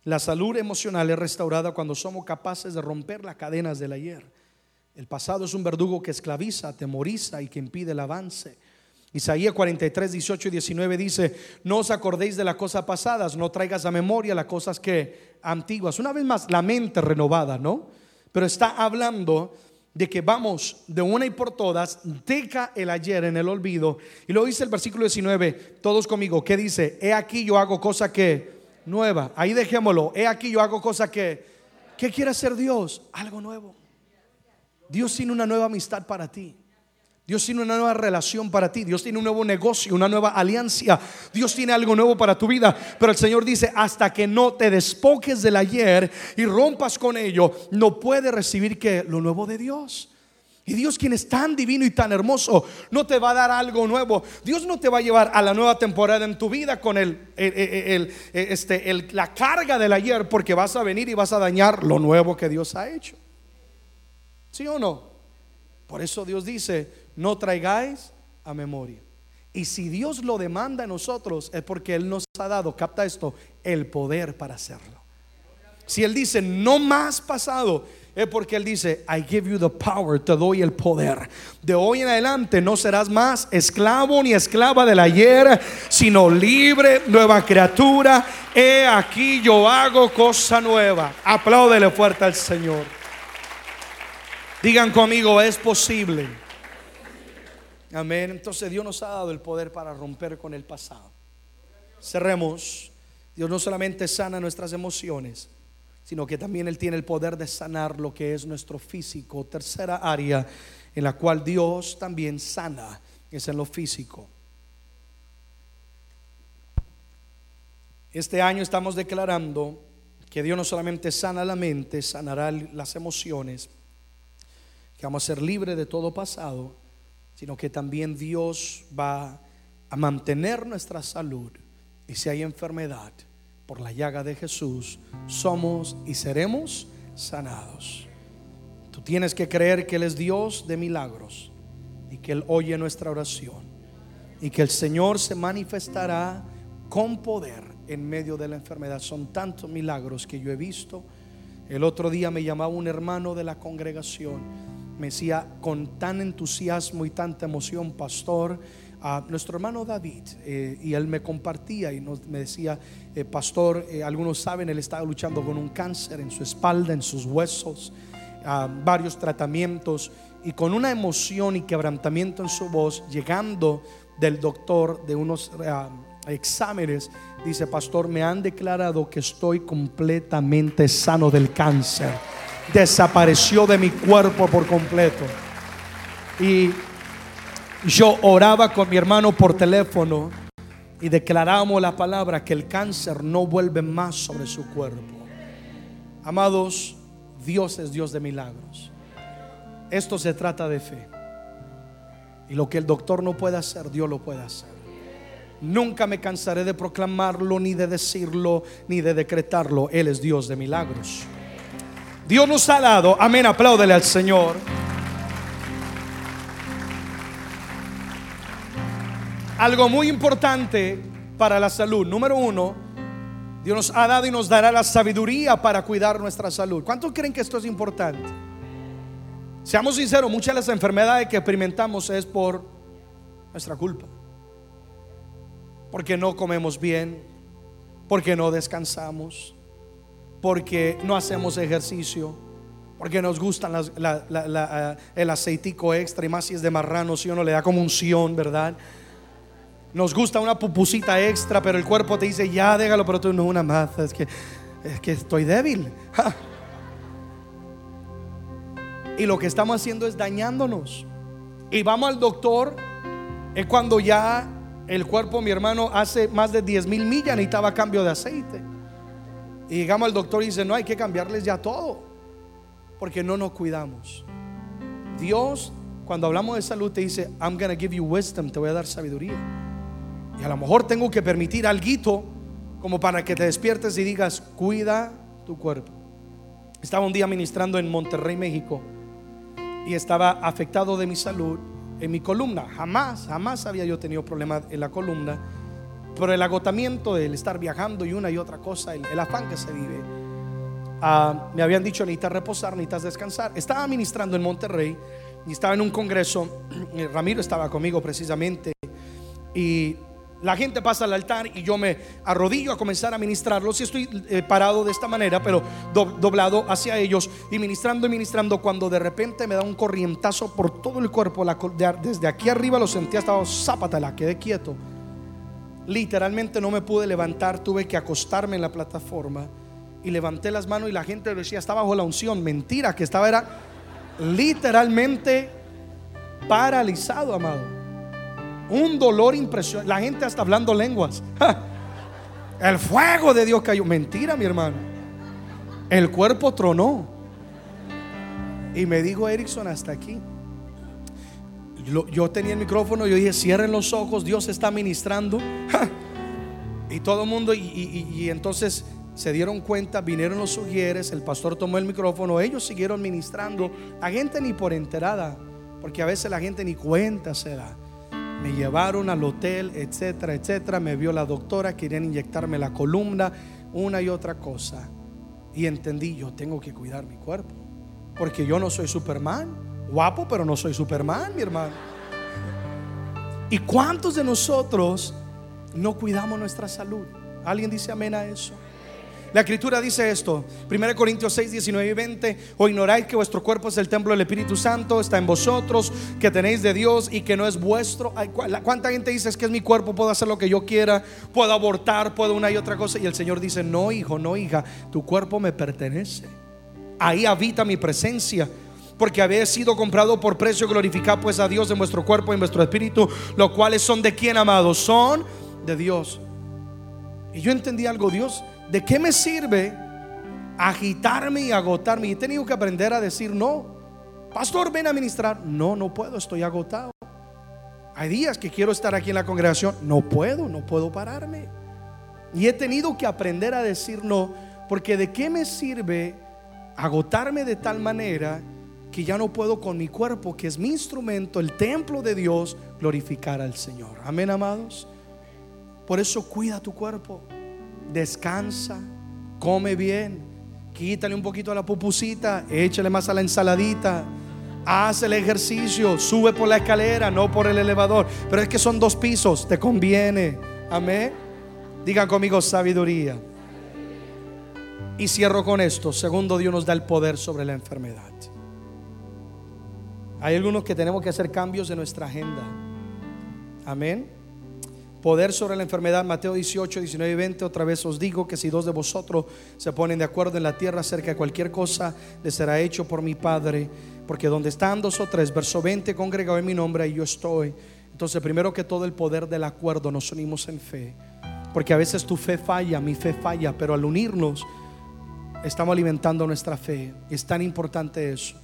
La salud emocional es restaurada cuando somos capaces de romper las cadenas del ayer. El pasado es un verdugo que esclaviza, atemoriza y que impide el avance. Isaías 43, 18 y 19 dice, no os acordéis de las cosas pasadas, no traigas a memoria las cosas que antiguas. Una vez más, la mente renovada, ¿no? Pero está hablando de que vamos de una y por todas, deja el ayer en el olvido. Y luego dice el versículo 19, todos conmigo, ¿qué dice? He aquí yo hago cosa que nueva. Ahí dejémoslo. He aquí yo hago cosa que, ¿qué quiere hacer Dios? Algo nuevo. Dios tiene una nueva amistad para ti. Dios tiene una nueva relación para ti. Dios tiene un nuevo negocio, una nueva alianza. Dios tiene algo nuevo para tu vida. Pero el Señor dice, hasta que no te despoques del ayer y rompas con ello, no puedes recibir que lo nuevo de Dios. Y Dios quien es tan divino y tan hermoso, no te va a dar algo nuevo. Dios no te va a llevar a la nueva temporada en tu vida con el, este, la carga del ayer porque vas a venir y vas a dañar lo nuevo que Dios ha hecho. ¿Sí o no? Por eso Dios dice, no traigáis a memoria. Y si Dios lo demanda a nosotros es porque Él nos ha dado, capta esto, el poder para hacerlo. Si Él dice no más pasado, es porque Él dice, I give you the power, te doy el poder. De hoy en adelante no serás más esclavo ni esclava del ayer, sino libre, nueva criatura. He aquí yo hago cosa nueva. Apláudele fuerte al Señor. Digan conmigo, es posible. Amén. Entonces Dios nos ha dado el poder para romper con el pasado. Cerremos. Dios no solamente sana nuestras emociones, sino que también Él tiene el poder de sanar lo que es nuestro físico. Tercera área en la cual Dios también sana es en lo físico. Este año estamos declarando que Dios no solamente sana la mente, sanará las emociones, que vamos a ser libres de todo pasado, sino que también Dios va a mantener nuestra salud. Y si hay enfermedad, por la llaga de Jesús, somos y seremos sanados. Tú tienes que creer que Él es Dios de milagros y que Él oye nuestra oración y que el Señor se manifestará con poder en medio de la enfermedad. Son tantos milagros que yo he visto. El otro día me llamaba un hermano de la congregación, me decía con tan entusiasmo y tanta emoción, pastor, a nuestro hermano David, eh, y él me compartía y nos, me decía, eh, pastor, eh, algunos saben, él estaba luchando con un cáncer en su espalda, en sus huesos, varios tratamientos, y con una emoción y quebrantamiento en su voz, llegando del doctor de unos exámenes, dice, pastor, me han declarado que estoy completamente sano del cáncer. Desapareció de mi cuerpo por completo. Y yo oraba con mi hermano por teléfono y declaramos la palabra que el cáncer no vuelve más sobre su cuerpo. Amados, Dios es Dios de milagros. Esto se trata de fe. Y lo que el doctor no puede hacer, Dios lo puede hacer. Nunca me cansaré de proclamarlo, ni de decirlo, ni de decretarlo. Él es Dios de milagros. Dios nos ha dado, amén, apláudele al Señor. Algo muy importante para la salud. Número uno, Dios nos ha dado y nos dará la sabiduría para cuidar nuestra salud. ¿Cuántos creen que esto es importante? Seamos sinceros, muchas de las enfermedades que experimentamos es por nuestra culpa porque no comemos bien, porque no descansamos, porque no hacemos ejercicio, porque nos gusta eh, el aceitico extra y más si es de marrano, si uno le da como unción, ¿verdad? Nos gusta una pupusita extra, pero el cuerpo te dice, ya déjalo, pero tú no una más, es que, es que estoy débil. Y lo que estamos haciendo es dañándonos. Y vamos al doctor, es cuando ya el cuerpo, mi hermano, hace más de 10 mil millas necesitaba cambio de aceite. Y llegamos al doctor y dice, no, hay que cambiarles ya todo. Porque no nos cuidamos. Dios, cuando hablamos de salud, te dice, I'm gonna give you wisdom, te voy a dar sabiduría. Y a lo mejor tengo que permitir algo como para que te despiertes y digas, cuida tu cuerpo. Estaba un día ministrando en Monterrey, México, y estaba afectado de mi salud en mi columna. Jamás, jamás había yo tenido problemas en la columna. Pero el agotamiento del estar viajando y una y otra cosa, el, afán que se vive. Ah, me habían dicho, necesitas reposar, necesitas descansar. Estaba ministrando en Monterrey y estaba en un congreso. Ramiro estaba conmigo precisamente. Y la gente pasa al altar y yo me arrodillo a comenzar a ministrarlos y estoy eh, parado de esta manera, pero doblado hacia ellos y ministrando y ministrando cuando de repente me da un corrientazo por todo el cuerpo, desde aquí arriba lo sentía, estaba zapatala, quedé quieto. Literalmente no me pude levantar, tuve que acostarme en la plataforma y levanté las manos y la gente decía, estaba bajo la unción. Mentira, que estaba era literalmente paralizado, amado. Un dolor impresionante. La gente está hablando lenguas. El fuego de Dios cayó. Mentira, mi hermano. El cuerpo tronó. Y me dijo Erickson hasta aquí. Yo, tenía el micrófono, yo dije, cierren los ojos, Dios está ministrando. Y todo el mundo, y, entonces se dieron cuenta, vinieron los sugieres, el pastor tomó el micrófono, ellos siguieron ministrando. La gente ni por enterada, porque a veces la gente ni cuenta se da. Me llevaron al hotel, etcétera, etcétera. Me vio la doctora, querían inyectarme la columna, una y otra cosa. Y entendí, yo tengo que cuidar mi cuerpo. Porque yo no soy Superman. Guapo, pero no soy Superman, mi hermano. ¿Y cuántos de nosotros no cuidamos nuestra salud? ¿Alguien dice amén a eso? La escritura dice esto, 1 Corintios 6, 19 y 20, o ignoráis que vuestro cuerpo es el templo del Espíritu Santo, está en vosotros, que tenéis de Dios y que no es vuestro. ¿Cuánta gente dice es que es mi cuerpo, puedo hacer lo que yo quiera, puedo abortar, puedo una y otra cosa? Y el Señor dice, no hijo, no hija, tu cuerpo me pertenece. Ahí habita mi presencia porque habéis sido comprado por precio, glorificado pues a Dios en vuestro cuerpo y en vuestro espíritu, los cuales son de quién, amados, son de Dios. Y yo entendí algo, Dios, ¿de qué me sirve agitarme y agotarme? Y he tenido que aprender a decir no. Pastor, ven a ministrar. No, no puedo, estoy agotado. Hay días que quiero estar aquí en la congregación. No puedo, no puedo pararme. Y he tenido que aprender a decir no, porque ¿de qué me sirve agotarme de tal manera que ya no puedo con mi cuerpo, que es mi instrumento, el templo de Dios, glorificar al Señor? Amén, amados. Por eso cuida tu cuerpo. Descansa, come bien, quítale un poquito a la pupusita, échale más a la ensaladita. Haz el ejercicio, sube por la escalera, no por el elevador. Pero es que son dos pisos, te conviene. Amén. Digan conmigo sabiduría. Y cierro con esto. Segundo, Dios nos da el poder sobre la enfermedad. Hay algunos que tenemos que hacer cambios en nuestra agenda. Amén. Poder sobre la enfermedad, Mateo 18, 19 y 20. Otra vez os digo que si dos de vosotros se ponen de acuerdo en la tierra acerca de cualquier cosa, les será hecho por mi Padre. Porque donde están dos o tres, verso 20, congregado en mi nombre, ahí yo estoy. Entonces, primero que todo, el poder del acuerdo, nos unimos en fe. Porque a veces tu fe falla, mi fe falla, pero al unirnos, estamos alimentando nuestra fe. Es tan importante eso.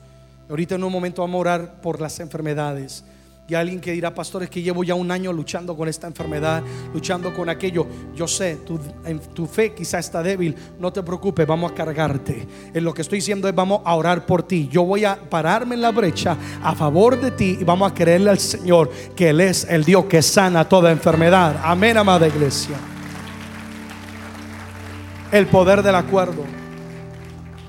Ahorita en un momento vamos a orar por las enfermedades. Y alguien que dirá, pastor, es que llevo ya un año luchando con esta enfermedad, luchando con aquello. Yo sé, tu, tu fe quizá está débil. No te preocupes, vamos a cargarte. En lo que estoy diciendo es, vamos a orar por ti. Yo voy a pararme en la brecha a favor de ti y vamos a creerle al Señor que Él es el Dios que sana toda enfermedad. Amén, amada iglesia. El poder del acuerdo.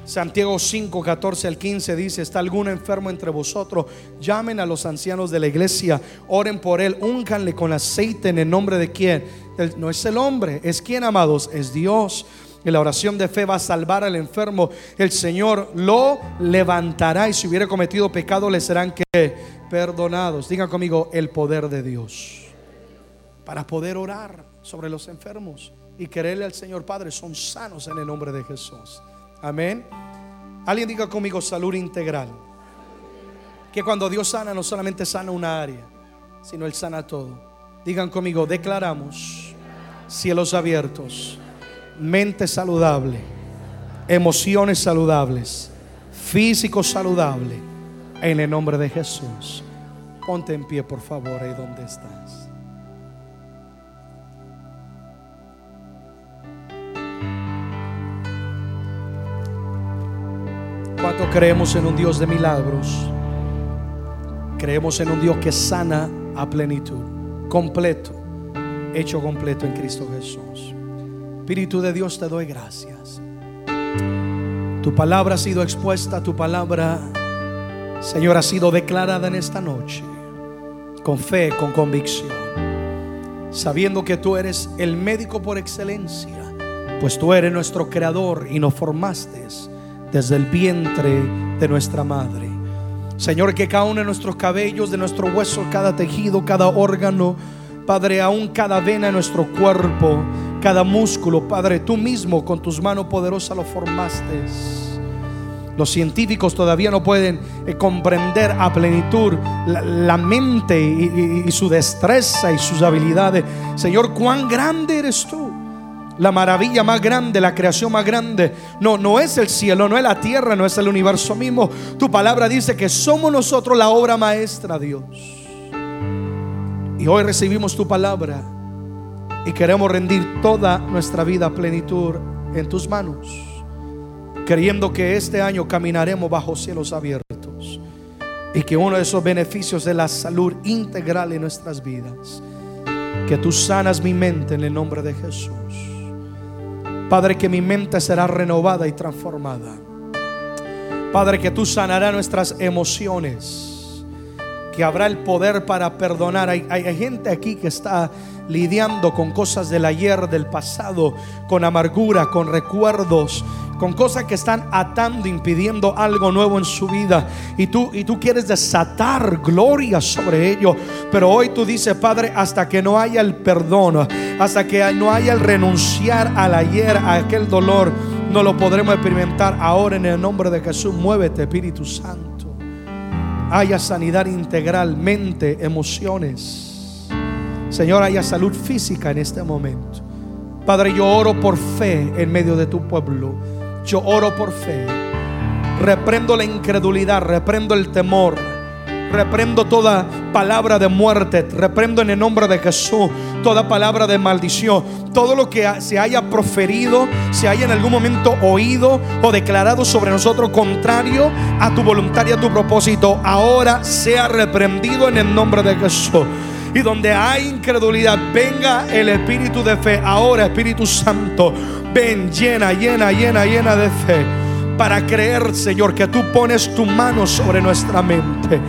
Santiago 5, 14 al 15 dice, ¿está algún enfermo entre vosotros? Llamen a los ancianos de la iglesia, oren por él, únganle con aceite en el nombre de quién. no es el hombre, es quien, amados, es Dios. Y la oración de fe va a salvar al enfermo. El Señor lo levantará y si hubiera cometido pecado le serán perdonados. Digan conmigo el poder de Dios. Para poder orar sobre los enfermos y quererle al Señor Padre, son sanos en el nombre de Jesús. Amén. Alguien diga conmigo salud integral. Que cuando Dios sana, no solamente sana una área, sino Él sana todo. Digan conmigo, declaramos cielos abiertos, mente saludable, emociones saludables, físico saludable, en el nombre de Jesús. Ponte en pie, por favor, ahí donde estás. ¿Cuánto creemos en un Dios de milagros? Creemos en un Dios que sana a plenitud, completo, hecho completo en Cristo Jesús. Espíritu de Dios, te doy gracias. Tu palabra ha sido expuesta, tu palabra, Señor, ha sido declarada en esta noche, con fe, con convicción, sabiendo que tú eres el médico por excelencia, pues tú eres nuestro creador y nos formaste desde el vientre de nuestra madre. Señor, que cada uno de nuestros cabellos, de nuestro hueso, cada tejido, cada órgano, Padre, aún cada vena de nuestro cuerpo, cada músculo, Padre, tú mismo con tus manos poderosas lo formaste. Los científicos todavía no pueden eh, comprender a plenitud la, mente y su destreza y sus habilidades. Señor, cuán grande eres tú la maravilla más grande, la creación más grande. No, no es el cielo, no es la tierra, no es el universo mismo. Tu palabra dice que somos nosotros la obra maestra, Dios. Y hoy recibimos tu palabra y queremos rendir toda nuestra vida a plenitud en tus manos, creyendo que este año caminaremos bajo cielos abiertos y que uno de esos beneficios de la salud integral en nuestras vidas, que tú sanas mi mente en el nombre de Jesús Padre, que mi mente será renovada y transformada. Padre, que tú sanarás nuestras emociones. Que habrá el poder para perdonar. Hay, gente aquí que está lidiando con cosas del ayer, del pasado, con amargura, con recuerdos, con cosas que están atando, impidiendo algo nuevo en su vida. Y tú, y tú quieres desatar gloria sobre ello. Pero hoy tú dices, Padre, hasta que no haya el perdón, hasta que no haya el renunciar al ayer, a aquel dolor, no lo podremos experimentar ahora en el nombre de Jesús. Muévete, Espíritu Santo. Haya sanidad integral, mente, emociones. Señor, haya salud física en este momento. Padre, yo oro por fe en medio de tu pueblo. Yo oro por fe. Reprendo la incredulidad, reprendo el temor. Reprendo toda palabra de muerte. Reprendo en el nombre de Jesús toda palabra de maldición. Todo lo que se haya proferido, se haya en algún momento oído o declarado sobre nosotros contrario a tu voluntad y a tu propósito, ahora sea reprendido en el nombre de Jesús. Y donde hay incredulidad, venga el espíritu de fe. Ahora, Espíritu Santo, ven llena, llena, llena, llena de fe. Para creer, Señor, que tú pones tu mano sobre nuestra mente.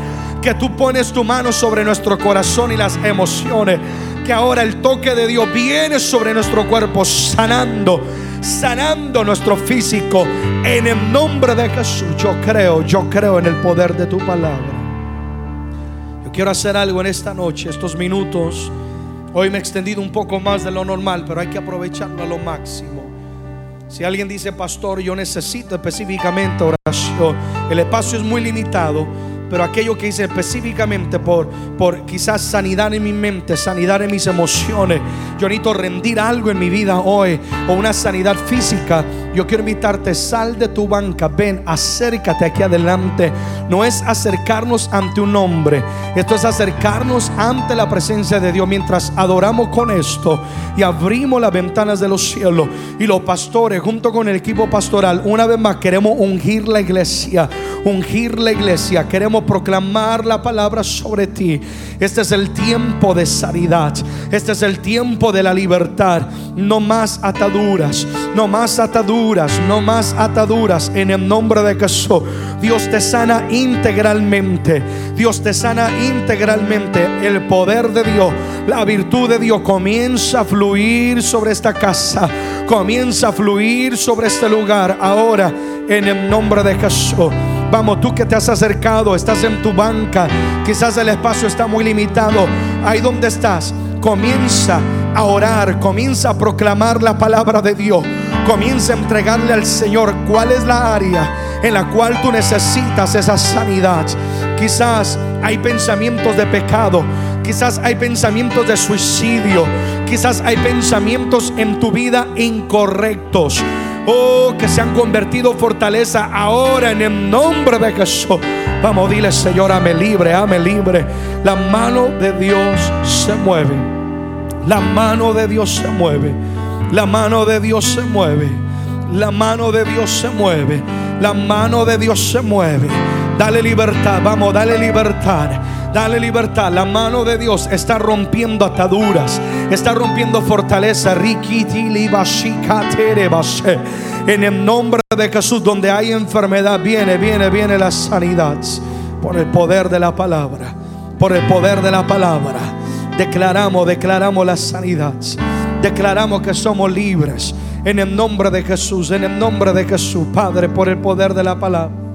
Que tú pones tu mano sobre nuestro corazón y las emociones. Que ahora el toque de Dios viene sobre nuestro cuerpo, sanando, sanando nuestro físico. En el nombre de Jesús, yo creo, yo creo en el poder de tu palabra. Quiero hacer algo en esta noche, estos minutos. Hoy me he extendido un poco más de lo normal, pero hay que aprovecharlo a lo máximo. Si alguien dice, pastor, yo necesito específicamente oración, el espacio es muy limitado pero aquello que hice específicamente por, por quizás sanidad en mi mente, sanidad en mis emociones, yo necesito rendir algo en mi vida hoy o una sanidad física, yo quiero invitarte, sal de tu banca, ven, acércate aquí adelante. No es acercarnos ante un hombre, esto es acercarnos ante la presencia de Dios mientras adoramos con esto y abrimos las ventanas de los cielos y los pastores junto con el equipo pastoral, una vez más queremos ungir la iglesia, ungir la iglesia, proclamar la palabra sobre ti. Este es el tiempo de sanidad. Este es el tiempo de la libertad. No más ataduras, no más ataduras, no más ataduras en el nombre de Jesús. Dios te sana integralmente. Dios te sana integralmente. El poder de Dios, la virtud de Dios comienza a fluir sobre esta casa. Comienza a fluir sobre este lugar ahora en el nombre de Jesús. Vamos, tú que te has acercado, estás en tu banca, quizás el espacio está muy limitado. Ahí donde estás, comienza a orar, comienza a proclamar la palabra de Dios. Comienza a entregarle al Señor cuál es la área en la cual tú necesitas esa sanidad. Quizás hay pensamientos de pecado, quizás hay pensamientos de suicidio, quizás hay pensamientos en tu vida incorrectos. Oh, que se han convertido fortaleza ahora en el nombre de Jesús. Vamos, dile, Señor, ame libre, ame libre. La mano de Dios se mueve. La mano de Dios se mueve. La mano de Dios se mueve. La mano de Dios se mueve. La mano de Dios se mueve. Dale libertad, vamos, dale libertad. Dale libertad. La mano de Dios está rompiendo ataduras. Está rompiendo fortaleza. En el nombre de Jesús, donde hay enfermedad, viene, viene, viene la sanidad. Por el poder de la palabra. Por el poder de la palabra. Declaramos, declaramos la sanidad. Declaramos que somos libres. En el nombre de Jesús. En el nombre de Jesús, Padre, por el poder de la palabra.